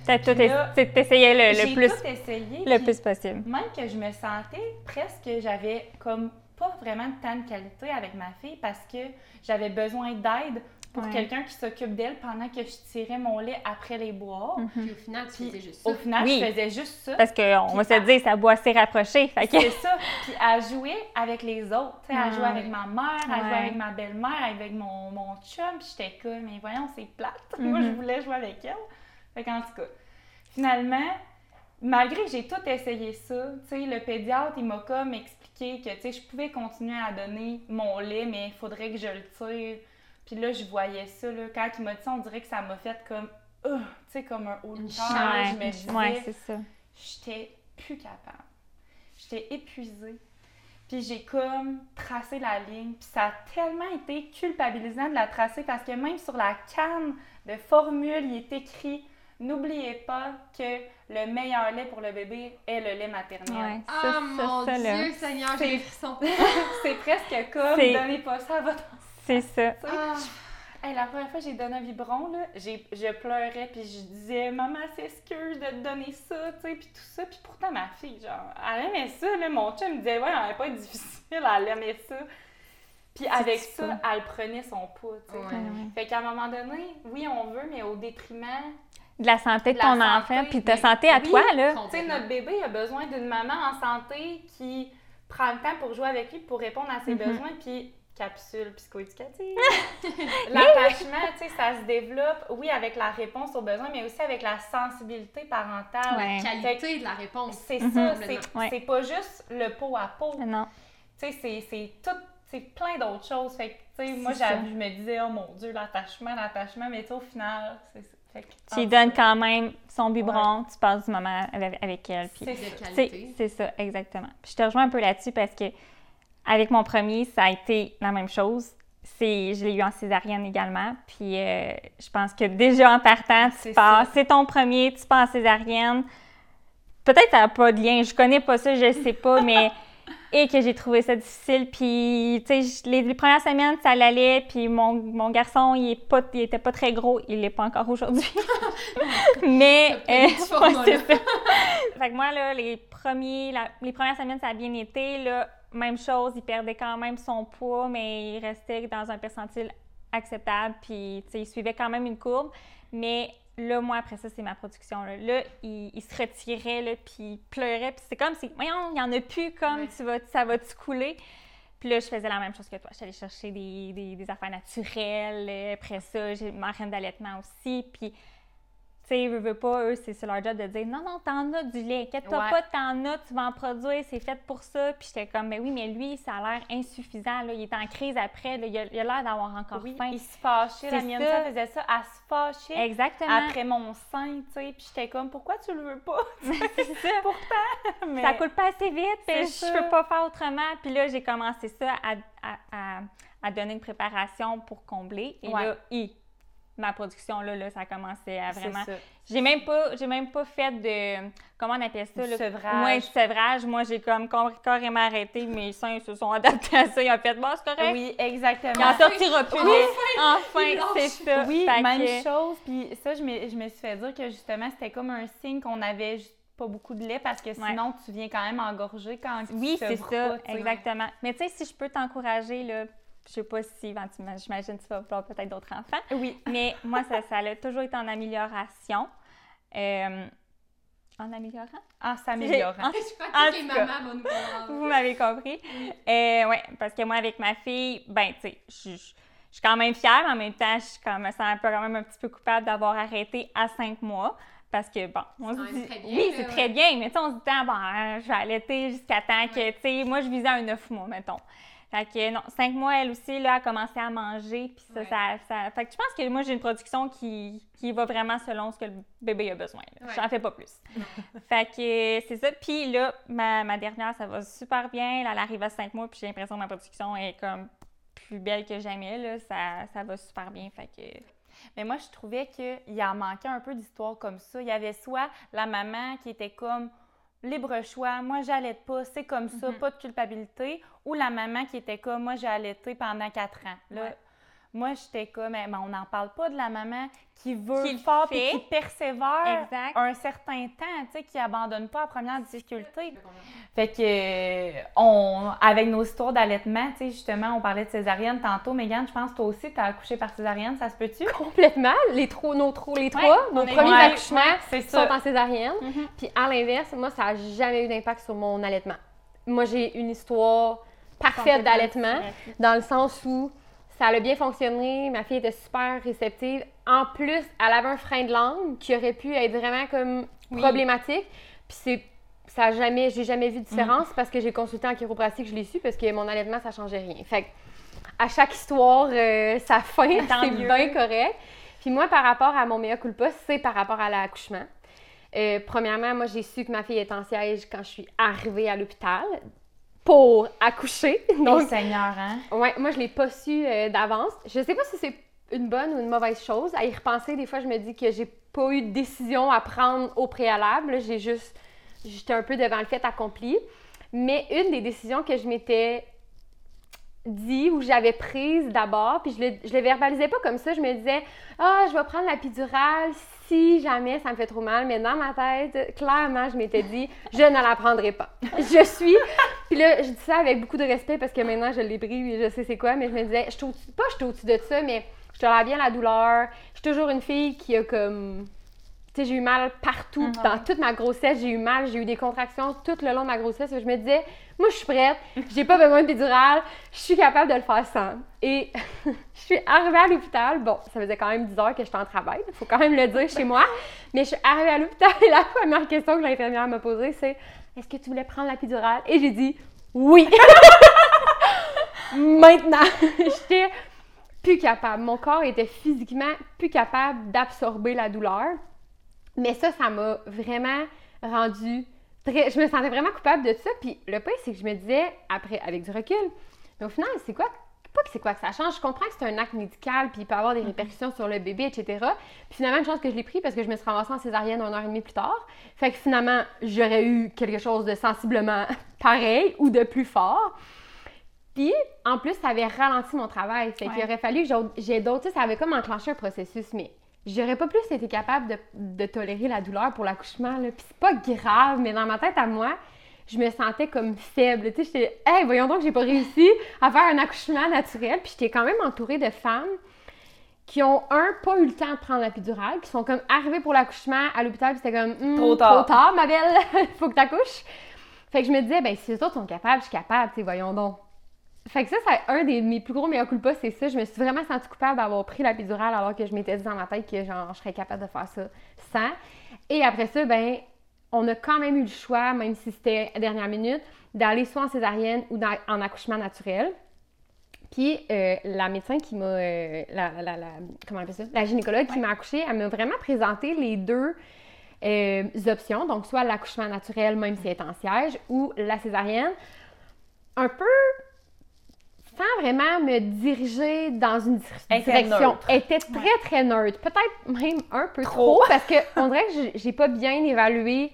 T'as tout là, es- le, le plus, tout essayé. le plus possible. Même que je me sentais presque, j'avais comme pas vraiment de temps de qualité avec ma fille parce que j'avais besoin d'aide pour Ouais. quelqu'un qui s'occupe d'elle pendant que je tirais mon lait après les boire. Puis au final, tu Puis faisais juste ça. Au final, Oui. je faisais juste ça. Parce qu'on va se dire, ça boit assez rapproché. Que... C'est ça. Puis elle jouait avec les autres. Tu sais, elle Ouais. jouait avec ma mère, elle jouait Ouais. avec ma belle-mère, avec mon, mon chum. Puis j'étais comme, mais voyons, c'est plate. Moi, je Mhm. voulais jouer avec elle. Fait qu'en tout cas, finalement, malgré que j'ai tout essayé ça, tu sais, le pédiatre, il m'a comme expliqué que, tu sais, je pouvais continuer à donner mon lait, mais il faudrait que je le tire. Puis là, je voyais ça, là. Quand il m'a dit ça, on dirait que ça m'a fait comme, euh, tu sais, comme un haut de cœur. charge, Je me disais, ouais, c'est ça. j'étais plus capable. J'étais épuisée. Puis j'ai comme tracé la ligne. Puis ça a tellement été culpabilisant de la tracer parce que même sur la canne de formule, il est écrit N'oubliez pas que le meilleur lait pour le bébé est le lait maternel. Ouais, Ah mon ça, là. Dieu, Seigneur, j'ai des frissons. C'est presque comme Donnez pas ça à votre C'est ça. Ah. Hey, la première fois que j'ai donné un biberon, là, j'ai- je pleurais, puis je disais, maman, s'excuse de te donner ça, tu sais, puis tout ça. Puis pourtant, ma fille, genre, elle aimait ça, là, mon chum me disait, ouais, elle n'allait pas être difficile, elle aimait ça. Puis avec C'est ça, ça. elle prenait son poids, tu sais. Ouais. Ouais, ouais. Fait qu'à un moment donné, oui, on veut, mais au détriment. De la santé de De la ton santé, enfant, puis ta mais- santé à oui. toi, là. Tu sais, notre bébé a besoin d'une maman en santé qui prend le temps pour jouer avec lui, pour répondre à ses Mhm. besoins, puis capsule psychoéducative. L'attachement, tu sais, ça se développe, oui, avec la réponse aux besoins, mais aussi avec la sensibilité parentale. Ouais. Qualité de la réponse. C'est Mhm. ça, c'est. Ouais. pas juste le pot à pot. Non. Tu sais, c'est- c'est tout, c'est plein d'autres choses. Fait que, tu sais, moi, je me disais, oh mon Dieu, l'attachement, l'attachement, mais tu sais, au final, c'est ça. Fait que, Tu lui donnes quand même son biberon, tu passes du moment avec, avec elle. C'est ça, exactement. Puis je te rejoins un peu là-dessus parce que avec mon premier, ça a été la même chose. C'est, je l'ai eu en césarienne également. Puis euh, je pense que déjà en partant, tu C'est pars, c'est ton premier, tu pars en césarienne. Peut-être ça n'a pas de lien, je connais pas ça, je sais pas, mais et que j'ai trouvé ça difficile. Puis, tu sais, les, les premières semaines, ça allait. Puis mon, mon garçon, il, est pas, il était pas très gros. Il l'est pas encore aujourd'hui. mais, euh, format, ouais, ça. Fait que moi, là, les, premiers, la- les premières semaines, ça a bien été. Là, même chose, il perdait quand même son poids, mais il restait dans un percentile acceptable. Puis, il suivait quand même une courbe. Mais là, moi, après ça, c'est ma production. Là, Là, il, il se retirait, là, puis il pleurait. Puis c'est comme si, voyons, il n'y en a plus, comme Ouais. tu vas, ça va-tu couler? Puis là, je faisais la même chose que toi. J'allais chercher des, des, des affaires naturelles. Euh, Après ça, j'ai ma reine d'allaitement aussi. Puis tu sais, veux, veux pas, eux, c'est leur job de dire non, non, t'en as du lait, inquiète-toi Ouais. pas, t'en as, tu vas en produire, c'est fait pour ça. Puis j'étais comme, mais oui, mais lui, ça a l'air insuffisant, là, il est en crise après, là, il a il l'air d'avoir encore Oui, faim. il se fâchait. La mienne, ça. faisait ça. Elle se fâchait Exactement. après mon sein, tu sais. Puis j'étais comme, pourquoi tu le veux pas? ça. Pourtant, mais... Ça coule pas assez vite, puis je peux pas faire autrement. Puis là, j'ai commencé ça à, à, à- à donner une préparation pour combler. Et Ouais. là, hi, ma production, là, là, ça a commencé à vraiment... J'ai même pas, j'ai même pas fait de, comment on appelle ça? Là? sevrage. Ouais, sevrage. Moi, j'ai comme com- carrément arrêté. Mes seins se sont adaptés à ça. Ils ont fait, bon, c'est correct. Oui, exactement. Il en sortira plus. Enfin! Enfin, c'est ça. Oui, Fait même que- chose. Puis ça, je me, je me suis fait dire que justement, c'était comme un signe qu'on avait pas beaucoup de lait parce que sinon, tu viens quand même engorger quand tu Oui, c'est ça, pas, exactement. Mais tu sais, si je peux t'encourager, là, je sais pas si j'imagine que tu vas avoir peut-être d'autres enfants, Oui. mais moi, ça, ça a toujours été en amélioration. Euh, en améliorant? En s'améliorant. En- Je que toutes les tout cas. mamans vont nous comprendre. Vous m'avez compris. Euh, ouais, parce que moi, avec ma fille, ben, tu sais, je je- je suis quand même fière, mais en même temps, je suis quand me sens un peu, quand même un petit peu coupable d'avoir arrêté à cinq mois. Parce que, bon, on C'est se quand même dit. très bien, oui, c'est ouais. très bien, mais tu sais, on se dit, ah, bon, hein, je vais allaiter jusqu'à temps que, tu sais, moi, je visais un neuf mois, mettons. Fait que, non, cinq mois, elle aussi, là, a commencé à manger, puis ça, Ouais. ça, ça- Fait que je pense que moi, j'ai une production qui, qui va vraiment selon ce que le bébé a besoin. Ouais. J'en fais pas plus. Fait que c'est ça. Puis là, ma, ma dernière, ça va super bien. Là, elle arrive à 5 mois, puis j'ai l'impression que ma production est comme plus belle que jamais. Là. Ça, ça va super bien. Fait que. Mais moi, je trouvais qu'il en manquait un peu d'histoires comme ça. Il y avait soit la maman qui était comme libre choix, moi j'allaite pas, c'est comme ça, Mhm. pas de culpabilité, ou la maman qui était comme moi j'ai allaité pendant quatre ans. Là, Ouais. Moi j'étais comme, eh, mais on n'en parle pas de la maman qui veut Qui le fort et fait. qui persévère Exact. un certain temps, tu sais, qui abandonne pas à première difficulté. Fait que, euh, on, avec nos histoires d'allaitement, tu sais, justement, on parlait de césarienne tantôt. Mégane, je pense que toi aussi, tu as accouché par césarienne, ça se peut-tu? Complètement. Les, trois, nos, trois- les trois, nos premiers ouais, accouchements c'est sont ça. en césarienne. Mhm. Puis à l'inverse, moi, ça n'a jamais eu d'impact sur mon allaitement. Moi, j'ai une histoire parfaite d'allaitement, dans le sens où ça a bien fonctionné, ma fille était super réceptive. En plus, elle avait un frein de langue qui aurait pu être vraiment comme Oui. problématique. Puis c'est ça a jamais, j'ai jamais vu de différence parce que j'ai consulté en chiropratique, je l'ai su parce que mon allaitement, ça changeait rien. Fait que à chaque histoire, euh, sa fin, c'est bien correct. Puis moi, par rapport à mon mea culpa, c'est par rapport à l'accouchement. Euh, premièrement, moi, j'ai su que ma fille était en siège quand je suis arrivée à l'hôpital pour accoucher. Donc, Seigneur, hein? ouais, moi, je l'ai pas su euh, d'avance. Je sais pas si c'est une bonne ou une mauvaise chose. À y repenser, des fois, je me dis que j'ai pas eu de décision à prendre au préalable. J'ai juste, j'étais un peu devant le fait accompli. Mais une des décisions que je m'étais dit ou j'avais prise d'abord, puis je le, je le verbalisais pas comme ça, je me disais ah je vais prendre la péridurale si jamais ça me fait trop mal, mais dans ma tête clairement je m'étais dit je ne la prendrai pas. Je suis puis là je dis ça avec beaucoup de respect parce que maintenant je l'ai pris et je sais c'est quoi, mais je me disais je suis pas je suis au-dessus de ça, mais je tolère bien la douleur. Je suis toujours une fille qui a comme tu sais, j'ai eu mal partout. Dans toute ma grossesse, j'ai eu mal. J'ai eu des contractions tout le long de ma grossesse. Je me disais, moi, je suis prête. J'ai pas besoin de pédurale. Je suis capable de le faire sans. Et je suis arrivée à l'hôpital. Bon, ça faisait quand même 10 heures que j'étais en travail. Il faut quand même le dire chez moi. Mais je suis arrivée à l'hôpital et la première question que l'infirmière m'a posée, c'est Est-ce que tu voulais prendre la pédurale? Et j'ai dit oui. Maintenant, j'étais plus capable. Mon corps était physiquement plus capable d'absorber la douleur. Mais ça, ça m'a vraiment rendu très. Je me sentais vraiment coupable de ça. Puis le pire, c'est que je me disais, après, avec du recul, mais au final, c'est quoi? Pas que c'est quoi que ça change. Je comprends que c'est un acte médical, puis il peut avoir des répercussions sur le bébé, etc. Puis finalement, une chance que je l'ai pris parce que je me suis ramassée en césarienne une heure et demie plus tard. Fait que finalement, j'aurais eu quelque chose de sensiblement pareil ou de plus fort. Puis, en plus, ça avait ralenti mon travail. Fait qu'il aurait fallu que j'ai d'autres. tu sais, Ça avait comme enclenché un processus, mais j'aurais pas plus été capable de, de tolérer la douleur pour l'accouchement. Puis c'est pas grave, mais dans ma tête à moi, je me sentais comme faible. Tu sais, j'étais, hey, voyons donc, j'ai pas réussi à faire un accouchement naturel. Puis j'étais quand même entourée de femmes qui ont, un, pas eu le temps de prendre la péridurale, qui sont comme arrivées pour l'accouchement à l'hôpital, puis c'était comme, Hmm, Trop tard. Trop tard, ma belle, faut que t'accouches. Fait que je me disais, ben si les autres sont capables, je suis capable, tu sais, voyons donc. Fait que ça, c'est un des mes plus gros meilleurs culpas, c'est ça. Je me suis vraiment sentie coupable d'avoir pris la péridurale alors que je m'étais dit dans ma tête que genre, je serais capable de faire ça sans. Et après ça, ben, on a quand même eu le choix, même si c'était à dernière minute, d'aller soit en césarienne ou dans- en accouchement naturel. Puis euh, la médecin qui m'a, euh, la, la- la- comment on appelle ça, la gynécologue qui m'a accouchée, elle m'a vraiment présenté les deux euh, options, donc soit l'accouchement naturel, même si elle est en siège, ou la césarienne, un peu sans vraiment me diriger dans une direction. Elle était très, très neutre. Peut-être même un peu Trop. trop, parce que on dirait que j'ai- pas bien évalué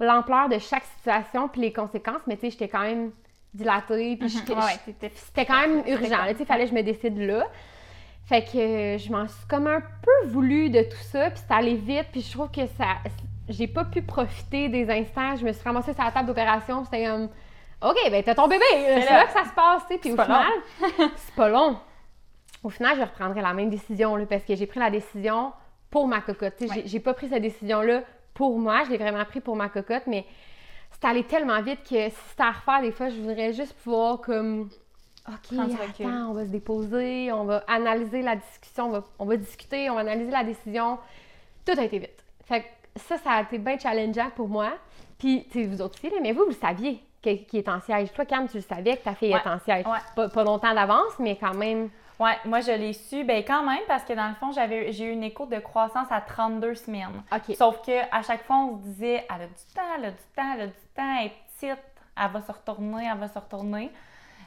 l'ampleur de chaque situation puis les conséquences, mais tu sais, j'étais quand même dilatée, puis j'étais- Ouais, ouais, t'étais- c'était quand même urgent. Tu sais, il fallait que je me décide là. Fait que euh, je m'en suis comme un peu voulu de tout ça, puis c'est allé vite, puis je trouve que ça... J'ai pas pu profiter des instants. Je me suis ramassée sur la table d'opération, c'était comme... OK, ben t'as ton bébé, c'est là. là que ça se passe, tu sais. Puis au pas final, c'est pas long. Au final, je reprendrai la même décision, là, parce que j'ai pris la décision pour ma cocotte. Tu sais, j'ai- J'ai pas pris cette décision-là pour moi, je l'ai vraiment pris pour ma cocotte, mais c'est allé tellement vite que si c'était à refaire, des fois, je voudrais juste pouvoir comme... OK, attends, on va se déposer, on va analyser la discussion, on va, on va discuter, on va analyser la décision. Tout a été vite. Fait que ça, ça a été bien challengeant pour moi. Puis, tu sais, vous autres aussi, là, mais vous, vous le saviez qui est en siège. Toi, Cam, tu le savais que ta fille Ouais. est en siège. Ouais. Pas, pas longtemps d'avance, mais quand même. Ouais, moi je l'ai su, ben quand même, parce que dans le fond, j'avais j'ai eu une écho de croissance à 32 semaines. OK. Sauf que à chaque fois, on se disait, elle a du temps, elle a du temps, elle a du temps, elle est petite, elle va se retourner, elle va se retourner.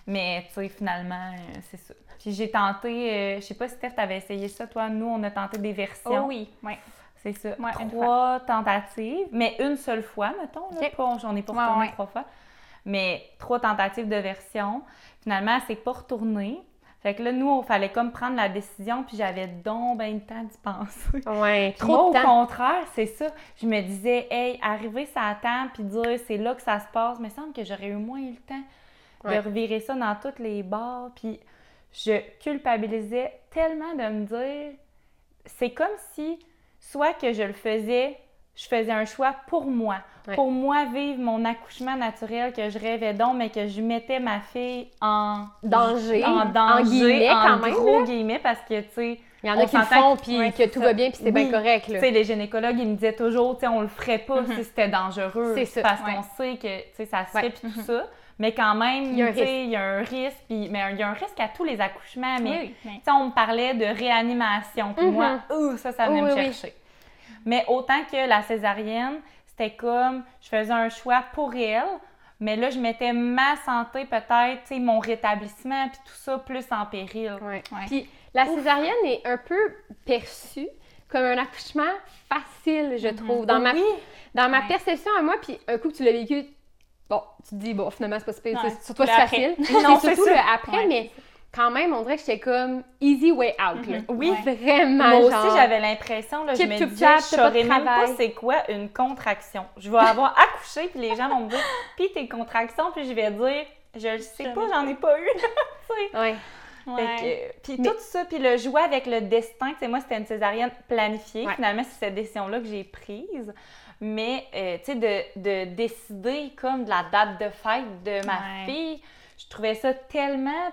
Mais tu sais, finalement, euh, c'est ça. Puis j'ai tenté, euh, je sais pas si Steph, t'avais essayé ça, toi. Nous, on a tenté des versions. Oh oui, ouais. C'est ça. Ouais, trois tentatives, mais une seule fois, mettons. Là, Ok. pas, j'en ai pas Ouais, retourné ouais. trois fois. Mais trois tentatives de version. Finalement, c'est pas retourné. Fait que là, nous, il fallait comme prendre la décision, puis j'avais donc ben le temps d'y penser. Ouais, moi, trop au temps. contraire, c'est ça. Je me disais, hey, arriver ça à temps, puis dire c'est là que ça se passe, mais il semble que j'aurais eu moins eu le temps Ouais. de revirer ça dans toutes les bars. Puis je culpabilisais tellement de me dire, c'est comme si, soit que je le faisais, je faisais un choix pour moi. Ouais. Pour moi, vivre mon accouchement naturel que je rêvais donc, mais que je mettais ma fille en Danger. en danger, guillemets, en quand même, gros là. guillemets, parce que, tu sais, Il y en a qui le font, puis ouais, que tout ça. va bien, puis c'est bien correct. Tu sais, les gynécologues, ils me disaient toujours, tu sais, on le ferait pas si c'était dangereux. C'est ça, Parce ouais. qu'on sait que, tu sais, ça se fait, puis tout ça. Mais quand même, Il y a un tu sais, il y a un risque, puis, mais il y a un risque à tous les accouchements. Mais, Oui, oui. mais- tu sais, on me parlait de réanimation. Mhm. moi, ouh, ça, ça venait Oui, me chercher. Mais autant que la césarienne, c'était comme, je faisais un choix pour elle, mais là, je mettais ma santé, peut-être, mon rétablissement, puis tout ça, plus en péril. Ouais. Ouais. Puis la césarienne est un peu perçue comme un accouchement facile, je trouve. Dans ma, Oui, dans ma Ouais. perception à moi, puis un coup que tu l'as vécu, bon, tu te dis, bon, finalement, c'est pas super, Ouais, c'est- sur toi, le c'est facile. Non, surtout le après, mais quand même, on dirait que j'étais comme easy way out. là. oui. Ouais. Vraiment. Moi genre- aussi, j'avais l'impression, là, je me disais, je saurais même pas c'est quoi une contraction? Je vais avoir accouché, puis les gens vont me dire, puis tes contractions, puis je vais dire, je le sais pas, j'en ai pas eu. Ouais. Que, puis Mais- tout ça, puis le jouer avec le destin, tu sais, moi, c'était une césarienne planifiée. Ouais. Finalement, c'est cette décision-là que j'ai prise. Mais, euh, tu sais, de, de décider comme de la date de fête de ma Ouais. fille, je trouvais ça tellement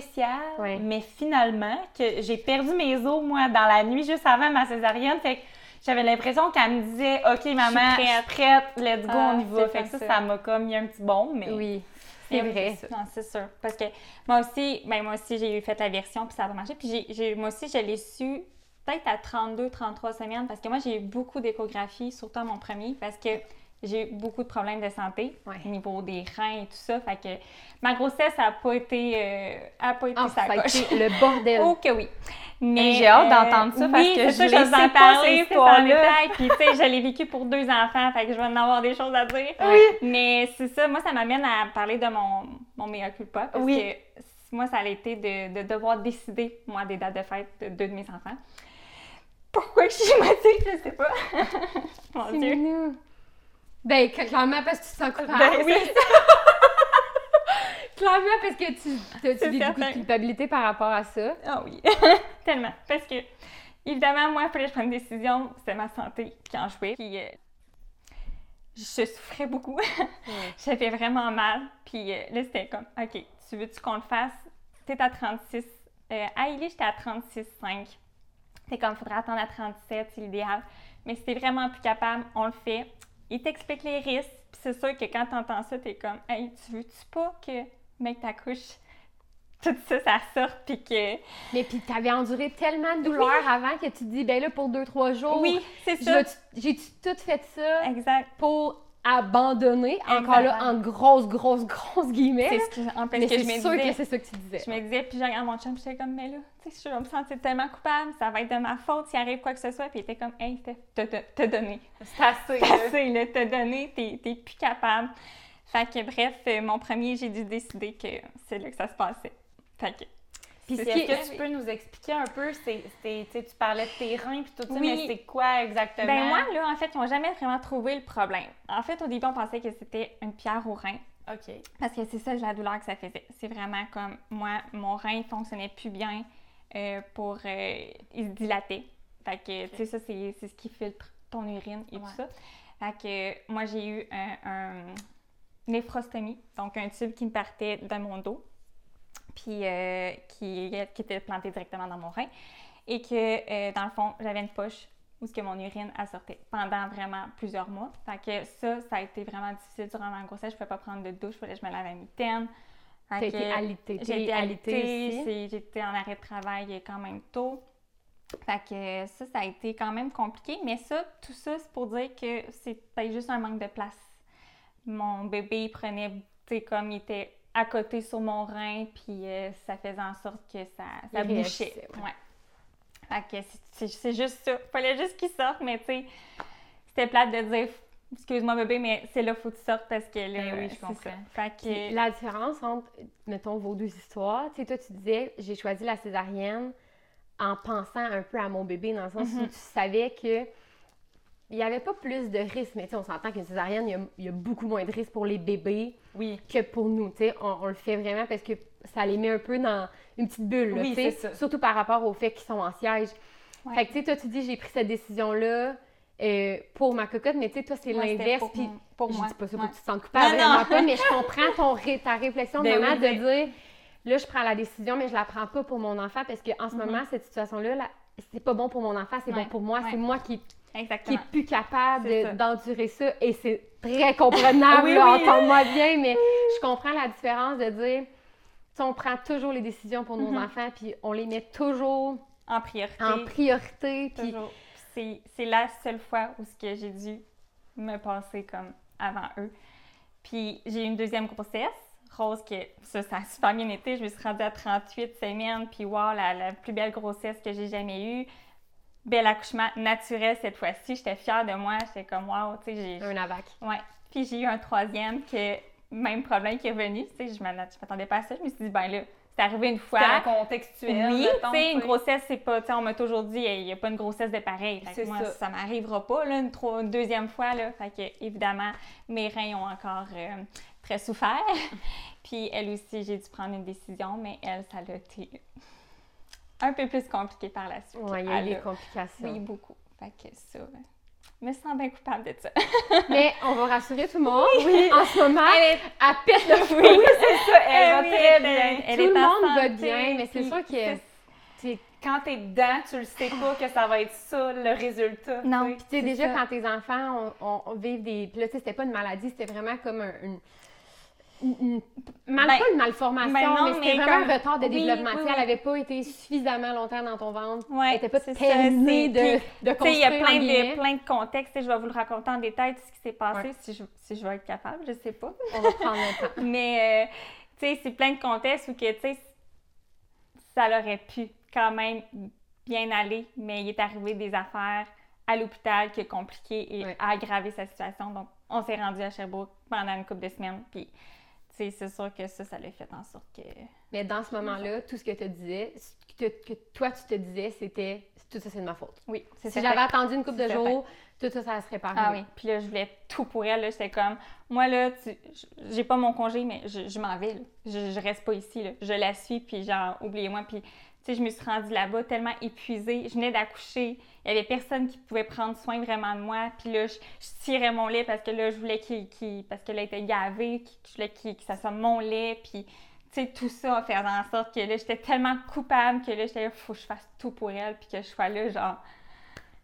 spécial. Ouais. Mais finalement, que j'ai perdu mes os, moi, dans la nuit juste avant ma césarienne. Fait que j'avais l'impression qu'elle me disait, OK, maman, je suis prête, let's go, Ah, on y va. c'est Fait que ça, ça m'a comme mis un petit bon, mais... Oui. C'est vrai. Non, c'est sûr. Parce que moi aussi, ben moi aussi, j'ai eu fait la version, puis ça a marché. Puis j'ai- j'ai, moi aussi, je l'ai su peut-être à 32, 33 semaines, parce que moi, j'ai eu beaucoup d'échographies, surtout à mon premier, parce que j'ai eu beaucoup de problèmes de santé Ouais. au niveau des reins et tout ça. Fait que ma grossesse n'a pas été, euh, a pas été sa été le bordel. Oh que oui. Mais j'ai hâte euh, d'entendre ça parce oui, que je ça, les je vais en parler plus en détail. Puis tu sais, je l'ai vécu pour deux enfants, fait que je vais en avoir des choses à dire. Oui. Mais c'est ça, moi ça m'amène à parler de mon mon mea culpa parce Oui. que moi ça a été de, de devoir décider moi des dates de fête de deux de mes enfants. Pourquoi je suis motivée, je sais pas. mon dieu. Ben, clairement parce que tu te sens coupable. Ben oui. Clairement parce que tu, t'as- tu C'est vis beaucoup de culpabilité par rapport à ça. Ah oui, tellement. Parce que, évidemment, moi, il fallait que je prenne une décision. C'était ma santé qui en jouait. Puis, euh, je souffrais beaucoup. J'avais vraiment mal. Puis euh, là, c'était comme, OK, tu tu veux-tu qu'on le fasse? T'es à 36. Euh, à Illy, j'étais à 36,5. T'es comme, faudrait attendre à 37, c'est l'idéal. Mais si t'es vraiment plus capable, on le fait. Il t'explique les risques. Puis c'est sûr que quand t'entends ça, t'es comme, hey, tu veux-tu pas que, mec, t'accouches, tout ça, ça sorte, puis que. Mais puis t'avais enduré tellement de douleur avant que tu te dis, ben là, pour deux, trois jours, Oui, c'est ça. j'ai-tu tout fait ça Exact. pour abandonner, encore là, en grosses, grosses, grosses guillemets. C'est ce que, en fait, Mais que c'est je me sûr disais. que c'est ça que tu disais. Je me disais, puis je regarde mon chum, puis j'étais comme, mais là, tu sais, je vais me sentir tellement coupable, ça va être de ma faute s'il arrive quoi que ce soit. Puis il était comme, hey, Steph, t'as- donné. C'est assez. Là. assez, là, t'as donné, t'es t'es plus capable. Fait que bref, euh, mon premier, j'ai dû décider que c'est là que ça se passait. Fait que. Puis c'est ce Est-ce que tu peux nous expliquer un peu, c'est, tu parlais de tes reins puis tout ça, Oui. mais c'est quoi exactement? Ben moi, là, en fait, ils n'ont jamais vraiment trouvé le problème. En fait, au début, on pensait que c'était une pierre au rein. OK. Parce que c'est ça la douleur que ça faisait. C'est vraiment comme moi, mon rein ne fonctionnait plus bien euh, pour. euh, il se dilatait. Fait que, tu sais, ça, c'est ce qui filtre ton urine et Ouais. tout ça. Fait que moi, j'ai eu un, un- une néphrostomie, donc un tube qui me partait de mon dos, puis euh, qui, qui était planté directement dans mon rein. Et que, euh, dans le fond, j'avais une poche où ce que mon urine a sorti pendant vraiment plusieurs mois. Fait que ça, ça a été vraiment difficile durant ma grossesse. Je ne pouvais pas prendre de douche, il fallait que je me lave à T'as que été alitée. J'ai été alitée j'étais en arrêt de travail quand même tôt. Fait que ça, ça a été quand même compliqué. Mais ça, tout ça, c'est pour dire que c'était juste un manque de place. Mon bébé, il prenait, tu sais, comme il était à côté sur mon rein, puis euh, ça faisait en sorte que ça, ça Il bouchait. ouais. Ouais. Fait que c'est- juste ça. Fallait juste qu'il sorte, mais tu sais, c'était plate de dire excuse-moi bébé, mais c'est là faut que tu sortes parce que là, Ben oui, je comprends. Fait que La différence entre, mettons, vos deux histoires, tu sais, toi, tu disais, j'ai choisi la césarienne en pensant un peu à mon bébé, dans le sens où tu savais que il n'y avait pas plus de risques, mais tu sais, on s'entend qu'une césarienne, il y, a, il y a beaucoup moins de risques pour les bébés Oui. que pour nous, tu sais. On, on le fait vraiment parce que ça les met un peu dans une petite bulle, là, Oui, ça. Surtout par rapport au fait qu'ils sont en siège. Ouais. Fait que, tu sais, toi, tu dis, j'ai pris cette décision-là euh, pour ma cocotte, mais tu sais, toi, c'est Ouais, l'inverse, pour puis mon- pour je moi. dis pas ça Ouais. pour que tu te sentes coupable, Non, pas, mais je comprends ton ré- ta réflexion, Ben maman, oui, de ben- dire, là, je prends la décision, mais je la prends pas pour mon enfant, parce qu'en ce moment, cette situation-là, là, c'est pas bon pour mon enfant, c'est Mm-hmm. Ouais, bon pour moi, ouais. c'est moi qui, qui exactement. est plus capable ça. d'endurer ça, et c'est très comprenable, Oui, oui. entends-moi bien, mais je comprends la différence de dire, on prend toujours les décisions pour nos Mhm. enfants, puis on les met toujours En priorité. en priorité, puis. C'est, la seule fois où ce que j'ai dû me passer comme avant eux. Puis j'ai eu une deuxième grossesse, Rose, que ça, ça a super bien été. Je me suis rendue à 38 semaines, puis wow, la, la plus belle grossesse que j'ai jamais eue. Bel accouchement naturel cette fois-ci. J'étais fière de moi. J'étais comme wow, tu sais, j'ai... un AVAC. Ouais. Puis j'ai eu un troisième que même problème qui est revenu. Tu sais, je m'attendais pas à ça. Je me suis dit, ben là, c'est arrivé une fois. En contextuel. Oui, tu sais, une grossesse, c'est pas. Tu sais, on m'a toujours dit, il n'y a pas une grossesse de pareil. Fait que C'est moi, ça. ça, m'arrivera pas, là, une, deuxième fois, là. Fait que, évidemment, mes reins ont encore euh, très souffert. Puis, elle aussi, j'ai dû prendre une décision, mais elle, ça a été un peu plus compliqué par la suite. Ouais, il y a eu Elle des complications. Oui, beaucoup. Fait que ça, je me sens bien coupable de ça. Mais on va rassurer tout le monde. En ce moment, Elle est- elle pète le feu. Oui, c'est ça, elle va oui, très elle- bien. elle Tout est le monde va bien, mais c'est puis sûr que Quand t'es dedans, tu le sais pas que ça va être ça, le résultat. Non. tu sais. Tu sais, déjà, ça. quand tes enfants on, on- on vivent des. Puis là, tu sais, c'était pas une maladie, c'était vraiment comme un- une. Une- une- mal, Ben, pas une malformation, ben non, mais c'était vraiment comme- un retard de oui, développement. oui. Elle avait pas été suffisamment longtemps dans ton ventre. Ouais, elle était pas terminée de, de construire. il y a plein de, plein de contextes. Je vais vous le raconter en détail, tout ce qui s'est passé, Ouais. si, je, si je vais être capable, je sais pas. On va prendre le temps. Mais, euh, tu sais, c'est plein de contextes où que, tu sais, ça aurait pu quand même bien aller, mais il est arrivé des affaires à l'hôpital qui a compliqué et Ouais. a aggravé sa situation. Donc, on s'est rendu à Sherbrooke pendant une couple de semaines, puis, c'est sûr que ça, ça l'a fait en sorte que... Mais dans ce moment-là, tout ce que tu disais, que, que toi, tu te disais, c'était tout ça, c'est de ma faute. Oui, Si j'avais attendu une couple de jours, tout ça, ça serait pas Ah oui, puis là, je voulais tout pour elle. J'étais comme, moi, là, tu- j'ai pas mon congé, mais je, je m'en vais. là. Je, je reste pas ici. Là. Je la suis, puis genre, oubliez-moi. Puis, tu sais, je me suis rendue là-bas tellement épuisée. Je venais d'accoucher. Il y avait personne qui pouvait prendre soin vraiment de moi. Puis là, je, je tirais mon lait parce que là, je voulais qu'il. parce que là, il était gavé, que je voulais qu'il- que ça soit mon lait. Puis, tu sais, tout ça a fait en sorte que là, j'étais tellement coupable que là, j'étais là, faut que je fasse tout pour elle, puis que je sois là, genre,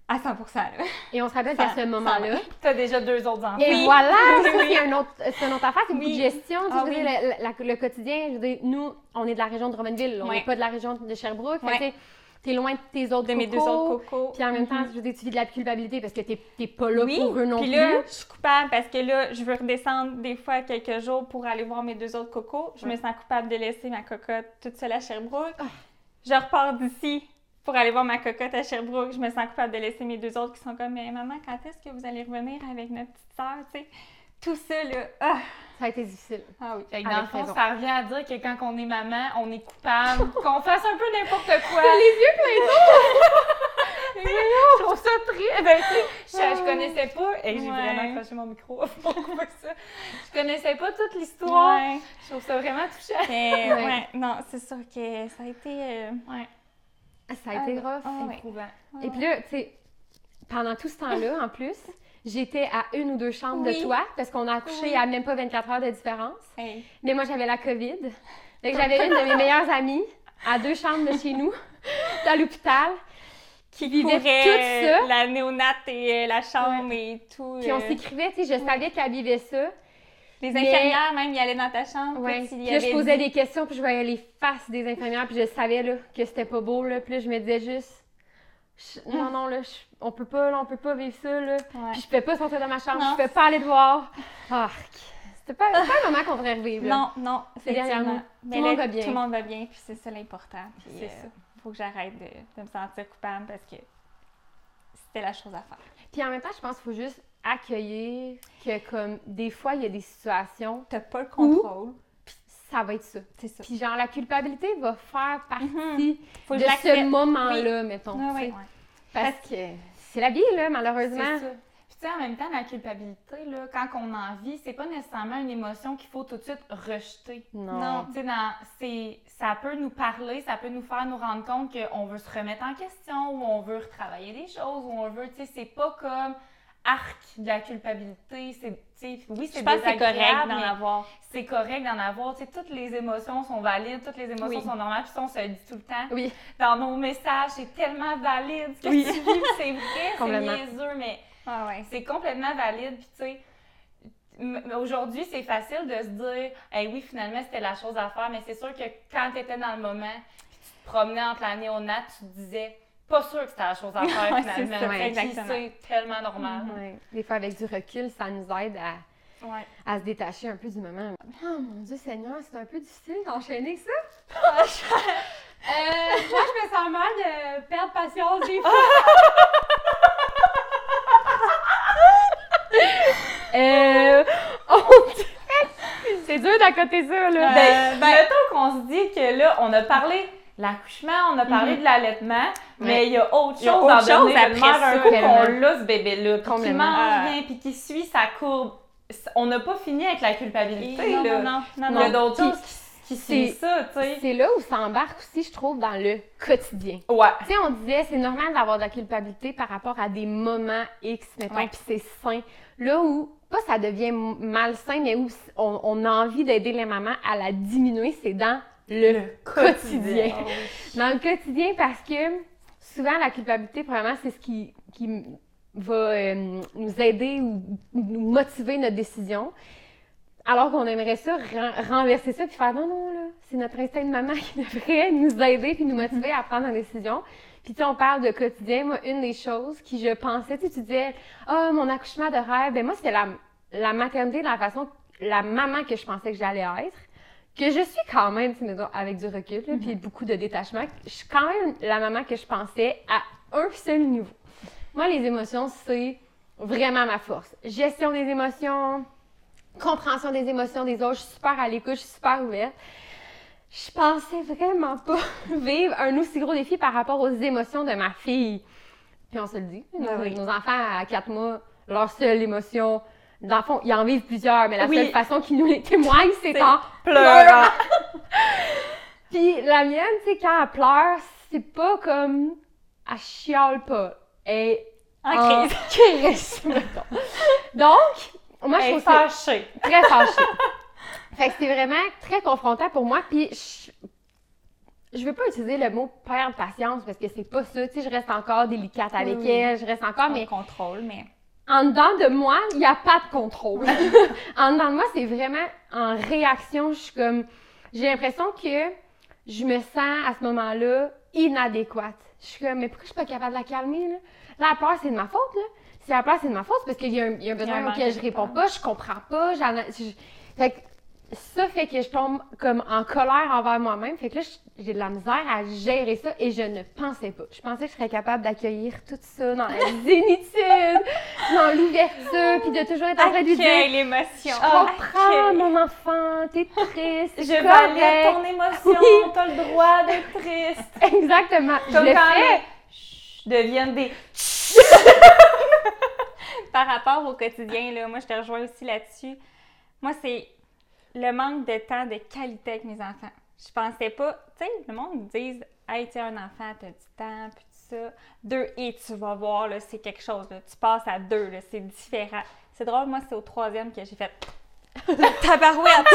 à 100 là. Et on se rappelle qu'à ce moment-là, va. T'as déjà deux autres enfants. Et Oui. voilà, Oui, c'est un autre, une autre affaire, c'est Oui. de gestion. Tu Ah je veux oui. dire, le, la- le quotidien, je veux dire, nous, on est de la région de Drummondville, on n'est pas de la région de Sherbrooke. Fait t'es loin de tes autres De mes deux autres cocos. Puis en même temps, Mhm. je veux dire, tu vis de la culpabilité parce que t'es pas là oui, pour eux non puis plus. là, je suis coupable parce que là, je veux redescendre des fois quelques jours pour aller voir mes deux autres cocos. Je me sens coupable de laisser ma cocotte toute seule à Sherbrooke. Ah. Je repars d'ici pour aller voir ma cocotte à Sherbrooke. Je me sens coupable de laisser mes deux autres qui sont comme, mais maman, quand est-ce que vous allez revenir avec notre petite sœur, tu sais? Tout ça, là, ah, Ça a été difficile. ah oui. Fait que dans le fond, raison. ça revient à dire que quand on est maman, on est coupable, qu'on fasse un peu n'importe quoi. les yeux pleins Je trouve ça très. Ben, tu sais, je, je connaissais pas. Et j'ai Ouais. vraiment accroché mon micro pour couper ça. Je connaissais pas toute l'histoire. Ouais. Je trouve ça vraiment touchant. Mais, Ouais. ouais, non, c'est sûr que ça a été. euh, Ouais. Ça a été Ah, rough. ah ouais. Éprouvant. Et puis là, tu sais, pendant tout ce temps-là, en plus, j'étais à une ou deux chambres de toi parce qu'on a accouché Oui. à même pas 24 heures de différence. hey. Mais moi, j'avais la COVID. Fait que j'avais une de mes meilleures amies à deux chambres de chez nous, à l'hôpital. qui vivait tout ça. euh, la néonate et euh, la chambre et tout. Puis on euh, s'écrivait, tu sais, je savais qu'elle vivait ça. Les mais- infirmières, même, ils allaient dans ta chambre. Ouais. puis là, je posais dit- des questions, puis je voyais les faces des infirmières, puis je savais là, que c'était pas beau. Là. Puis là, je me disais juste, je- non, non, là, je- on peut pas, là, on peut pas vivre ça. Là. Ouais. Puis je pouvais pas sortir de ma chambre, Non. je pouvais pas aller te voir. Arc. C'était pas, c'était pas un moment qu'on devrait revivre. là. Non, non, C'est derrière nous. Mais Tout le monde va bien. Tout le monde va bien, puis c'est ça l'important. C'est euh, ça. faut que j'arrête de, de me sentir coupable parce que c'était la chose à faire. Puis en même temps, je pense qu'il faut juste accueillir que, comme, des fois, il y a des situations, T'as pas le contrôle. Ça va être ça. C'est ça. Puis genre, la culpabilité va faire partie Mhm. Faut que de ce moment-là, mettons. Ah. Parce que c'est la vie, là, malheureusement. ça. Puis tu sais, en même temps, la culpabilité, là, quand on en vit, c'est pas nécessairement une émotion qu'il faut tout de suite rejeter. Non. Non. Tu sais, ça peut nous parler, ça peut nous faire nous rendre compte qu'on veut se remettre en question ou on veut retravailler des choses ou on veut, tu sais, c'est pas comme arc de la culpabilité. C'est, oui, c'est Je pense que c'est correct d'en avoir. c'est correct d'en avoir. Toutes les émotions sont valides, toutes les émotions Oui. sont normales, puis on se le dit tout le temps. Oui. Dans nos messages, c'est tellement valide ce que Oui. tu vis, c'est vrai, c'est niaiseux, mais Ah ouais. c'est complètement valide. Puis tu sais, aujourd'hui, c'est facile de se dire, hey, oui, finalement, c'était la chose à faire, mais c'est sûr que quand tu étais dans le moment, puis tu te promenais entre la néonate, tu te disais, pas sûr que c'était la chose à faire Ouais, finalement. exactement. c'est tellement normal. Ouais. Des fois, avec du recul, ça nous aide à, Ouais. à se détacher un peu du moment. Oh mon Dieu Seigneur, c'est un peu difficile d'enchaîner ça. euh, moi, je me sens mal de perdre patience des fois. euh, dirait- c'est dur d'accoter ça, là. Ben, mettons qu'on se dit que là, on a parlé l'accouchement, on a parlé de l'allaitement, mais il y a autre a chose chose donner après mère un ça, coup qu'on l'a, ce bébé-là, puis mange Ah. bien, puis qui suit sa courbe. On n'a pas fini avec la culpabilité, non, là. non, non, non, Il y a d'autres choses qui, suivent ça, tu sais. C'est là où ça embarque aussi, je trouve, dans le quotidien. Ouais. Tu sais, on disait, c'est normal d'avoir de la culpabilité par rapport à des moments X, mettons, puis c'est sain. Là où, pas ça devient malsain, mais où on, on a envie d'aider les mamans à la diminuer, c'est dans le, quotidien. Dans le quotidien, parce que souvent, la culpabilité, probablement, c'est ce qui, qui va euh, nous aider ou ou nous motiver notre décision. Alors qu'on aimerait ça, ren- renverser ça, puis faire non, non, là, c'est notre instinct de maman qui devrait nous aider puis nous motiver à prendre une décision. Puis tu sais, on parle de quotidien. Moi, une des choses qui je pensais, tu tu disais, ah, mon accouchement de rêve, ben moi, c'était la, la maternité de la façon, la maman que je pensais que j'allais être. Que je suis quand même, tu sais, mettons, avec du recul, là, puis beaucoup de détachement. Je suis quand même la maman que je pensais à un seul niveau. Moi, les émotions, c'est vraiment ma force. Gestion des émotions, compréhension des émotions des autres, je suis super à l'écoute, je suis super ouverte. Je pensais vraiment pas vivre un aussi gros défi par rapport aux émotions de ma fille. Puis on se le dit, nos, Ah oui. nos enfants à 4 mois, leur seule émotion, dans le fond, ils en vivent plusieurs, mais la Oui. seule façon qu'ils nous les témoignent, c'est C'est en Pleurant. puis la mienne, tu sais, quand elle pleure, c'est pas comme. Elle chiale pas. Elle est En crise. crise, mettons. Donc, moi, je trouve fâchée. très fâchée. Fait que c'était vraiment très confrontant pour moi. Puis je, je veux pas utiliser le mot perdre patience parce que c'est pas ça. Tu sais, je reste encore délicate avec oui. elle, je reste encore, Mais mais contrôle, mais. En dedans de moi, il n'y a pas de contrôle. en dedans de moi, c'est vraiment en réaction. Je suis comme. J'ai l'impression que je me sens à ce moment-là inadéquate. Je suis comme, mais pourquoi je suis pas capable de la calmer, là? Là, la peur, c'est de ma faute, là. Si la peur, c'est de ma faute, c'est parce qu'il y a un, il y a un besoin auquel je réponds pas, je comprends pas. j'en- je- Fait que ça fait que je tombe comme en colère envers moi-même. Fait que là, je- j'ai de la misère à gérer ça et je ne pensais pas. Je pensais que je serais capable d'accueillir tout ça dans la zénitude, dans l'ouverture, puis de toujours être en train de dire l'émotion. je comprends, Accueille. mon enfant, t'es triste. Je valide ton émotion, Oui. t'as le droit d'être triste. Exactement. Je Comme le quand les chut deviennent des Par rapport au quotidien, là, moi, je te rejoins aussi là-dessus. Moi, c'est le manque de temps de qualité avec mes enfants. Je pensais pas, tu sais, le monde me dit, hey, tu as un enfant, t'as du temps, puis tout ça. Deux, et tu vas voir, là, c'est quelque chose, là. Tu passes à deux, là, c'est différent. C'est drôle, moi, c'est au troisième que j'ai fait tabarouette!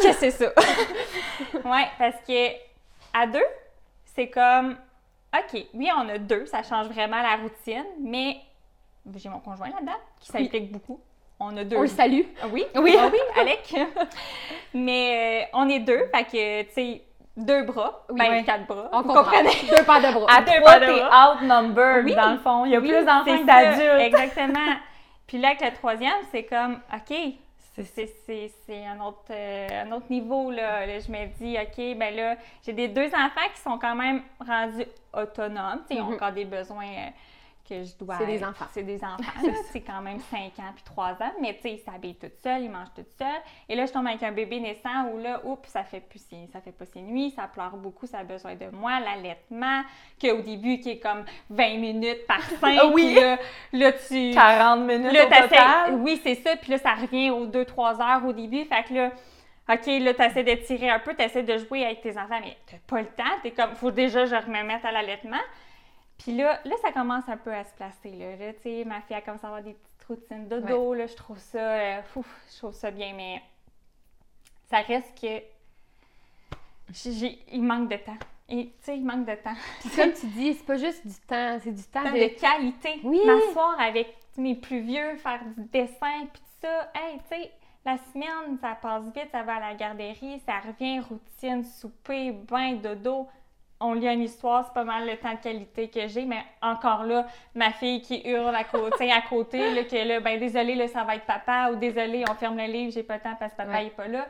Qu'est-ce que c'est ça? ouais, parce que à deux, c'est comme, OK, oui, on a deux, ça change vraiment la routine, mais j'ai mon conjoint là-dedans qui s'implique beaucoup. On a deux. On le salue. Ah Oui, oui, oui, Alec? Mais euh, on est deux, fait que, tu sais, deux bras, Oui, ben oui. quatre bras. On vous comprend. comprenez? Deux paires de bras. À Deux trois, pas de t'es bras. outnumbered, Oui. dans le fond. Il y a Oui, plus d'enfants c'est que ça, d'adultes. Exactement. Puis là, avec le troisième, c'est comme, OK, c'est- c'est c'est- c'est un, autre, euh, un autre niveau. Là. Là, je me dis, OK, ben là, j'ai des deux enfants qui sont quand même rendus autonomes. Tu sais, Ils ont Mhm. encore des besoins euh, que je dois. C'est des enfants. C'est des enfants. c'est quand même 5 ans puis 3 ans. Mais tu sais, ils s'habillent tout seuls, ils mangent tout seuls. Et là, je tombe avec un bébé naissant où là, oups, ça fait plus ça fait pas ses nuits, ça pleure beaucoup, ça a besoin de moi, l'allaitement, qu'au début, qui est comme 20 minutes par 5. Ah oui. Puis là, là, tu. 40 minutes Là, au total. Oui, c'est ça. Puis là, ça revient aux 2-3 heures au début. Fait que là, OK, là, t'essaies de tirer un peu, t'essaies de jouer avec tes enfants, mais t'as pas le temps. T'es comme, faut déjà je me mette à l'allaitement. Puis là, là, ça commence un peu à se placer. Là, Là, tu sais, ma fille, elle commence à avoir des petites routines de dos. Là, je trouve ça, euh, ouf, je trouve ça bien, mais ça reste que j'ai- j'ai- il manque de temps. Et tu sais, il manque de temps. Puis comme tu dis, c'est pas juste du temps, c'est du temps temps de... de qualité. Oui. M'asseoir avec mes plus vieux, faire du dessin, puis tout ça. Hey, tu sais, la semaine, ça passe vite, ça va à la garderie, ça revient, routine, souper, bain, dodo. On lit une histoire, c'est pas mal le temps de qualité que j'ai, mais encore là, ma fille qui hurle à côté, à côté là, que là, ben désolé, là, ça va être papa, ou désolé, on ferme le livre, j'ai pas le temps parce que papa Ouais. il est pas là.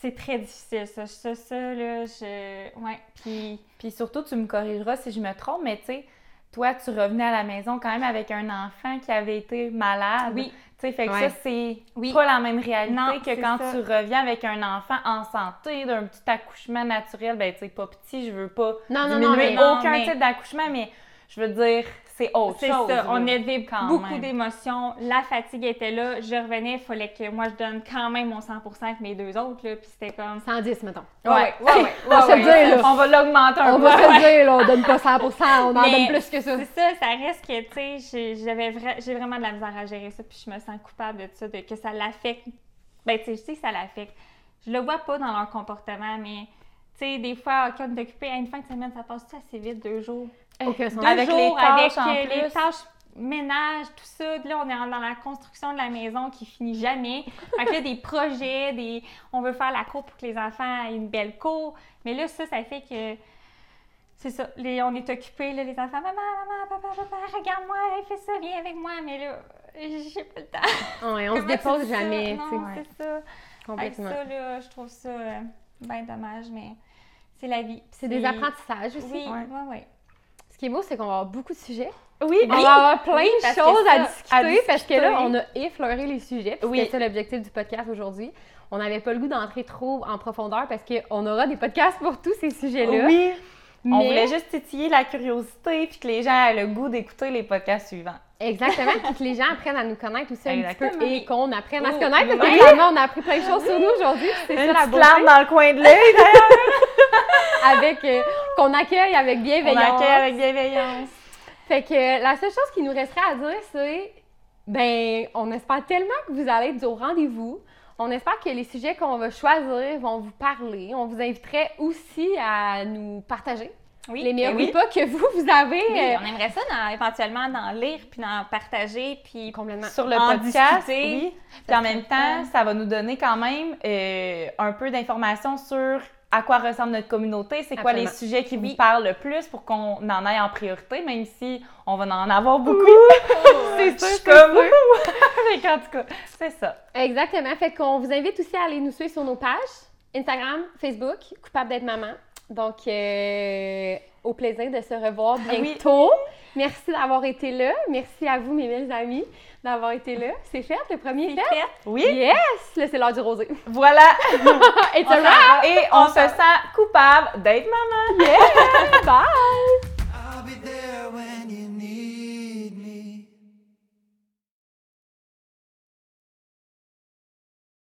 C'est très difficile, ça. Ça, ça, là, je... Ouais, puis... Puis surtout, tu me corrigeras si je me trompe, mais tu sais, toi, tu revenais à la maison quand même avec un enfant qui avait été malade. Oui. Tu sais, fait que Ouais. ça, c'est Oui. pas la même réalité Non, que quand ça. tu reviens avec un enfant en santé, d'un petit accouchement naturel. Ben, tu sais, pas petit, je veux pas Non, non, non, mais- aucun mais- type d'accouchement, mais je veux dire, c'est autre C'est chose. ça, on là, avait quand beaucoup même. d'émotions. La fatigue était là. Je revenais, il fallait que moi je donne quand même mon 100% avec mes deux autres. Là, puis c'était comme. 110, mettons. Ouais, ouais, ouais. ouais, On va se dire, là. On va l'augmenter un On peu. va se le dire, là, on donne pas 100%, on en Mais donne plus que ça. C'est ça, ça reste que, tu sais, j'ai- j'avais vra- j'ai vraiment de la misère à gérer ça. Puis je me sens coupable de ça, de que ça l'affecte. Ben, tu sais, je sais que ça l'affecte. Je le vois pas dans leur comportement, mais. Tu sais, des fois, OK, on est occupé à une fin de semaine, ça passe-tu assez vite, deux jours? Aucun sens. deux Avec les tâches avec en euh, les plus. tâches ménage, tout ça. Là, on est dans la construction de la maison qui finit jamais. Fait que là, des projets, des... on veut faire la cour pour que les enfants aient une belle cour. Mais là, ça, ça fait que... C'est ça, les, on est occupés, là, les enfants, maman, maman, papa, papa, regarde-moi, elle fait ça, viens avec moi, mais là, j'ai pas le temps. Ouais, on se Comment dépose jamais, c'est ça. Avec Complètement. ça, là, je trouve ça euh, bien dommage, mais c'est la vie. C'est des apprentissages aussi. Oui, Ouais. oui, oui. Ce qui est beau, c'est qu'on va avoir beaucoup de sujets. Oui, On va avoir plein Oui, de choses à discuter, à parce que là, on a effleuré les sujets. Oui. C'était ça l'objectif du podcast aujourd'hui. On n'avait pas le goût d'entrer trop en profondeur parce qu'on aura des podcasts pour tous ces sujets-là. Oui. On Mais- voulait juste titiller la curiosité puis que les gens aient le goût d'écouter les podcasts suivants. Exactement, puis que les gens apprennent à nous connaître aussi un petit peu et qu'on apprenne à se Oh, connaître. Parce que finalement, on a appris plein de choses sur nous aujourd'hui. C'est ça la beauté. dans le coin de l'œil, d'ailleurs. Avec, euh, qu'on accueille avec On bienveillance. accueille avec bienveillance. Fait que euh, la seule chose qui nous resterait à dire, c'est ben, on espère tellement que vous allez être au rendez-vous. On espère que les sujets qu'on va choisir vont vous parler. On vous inviterait aussi à nous partager Oui. les meilleurs ben oui. repas que vous, vous avez. Oui, on aimerait ça dans- éventuellement d'en lire puis d'en partager puis complètement. sur le En podcast, discuter. Puis en même temps, ça va nous donner quand même euh, un peu d'informations sur à quoi ressemble notre communauté, c'est quoi les sujets qui vous Oui. parlent le plus pour qu'on en aille en priorité, même si on va en avoir beaucoup. c'est sûr, c'est comme Fait qu'en tout cas, c'est ça. Exactement. Fait qu'on vous invite aussi à aller nous suivre sur nos pages Instagram, Facebook, Coupable d'être maman. Donc, euh, au plaisir de se revoir bientôt. Merci d'avoir été là. Merci à vous, mes belles amies, d'avoir été là. C'est fait, le premier fait? fait. Oui. Yes! Là, c'est l'heure du rosé. Voilà! It's on. Et on, se sent coupable d'être maman. Yeah! Bye! I'll be there when you need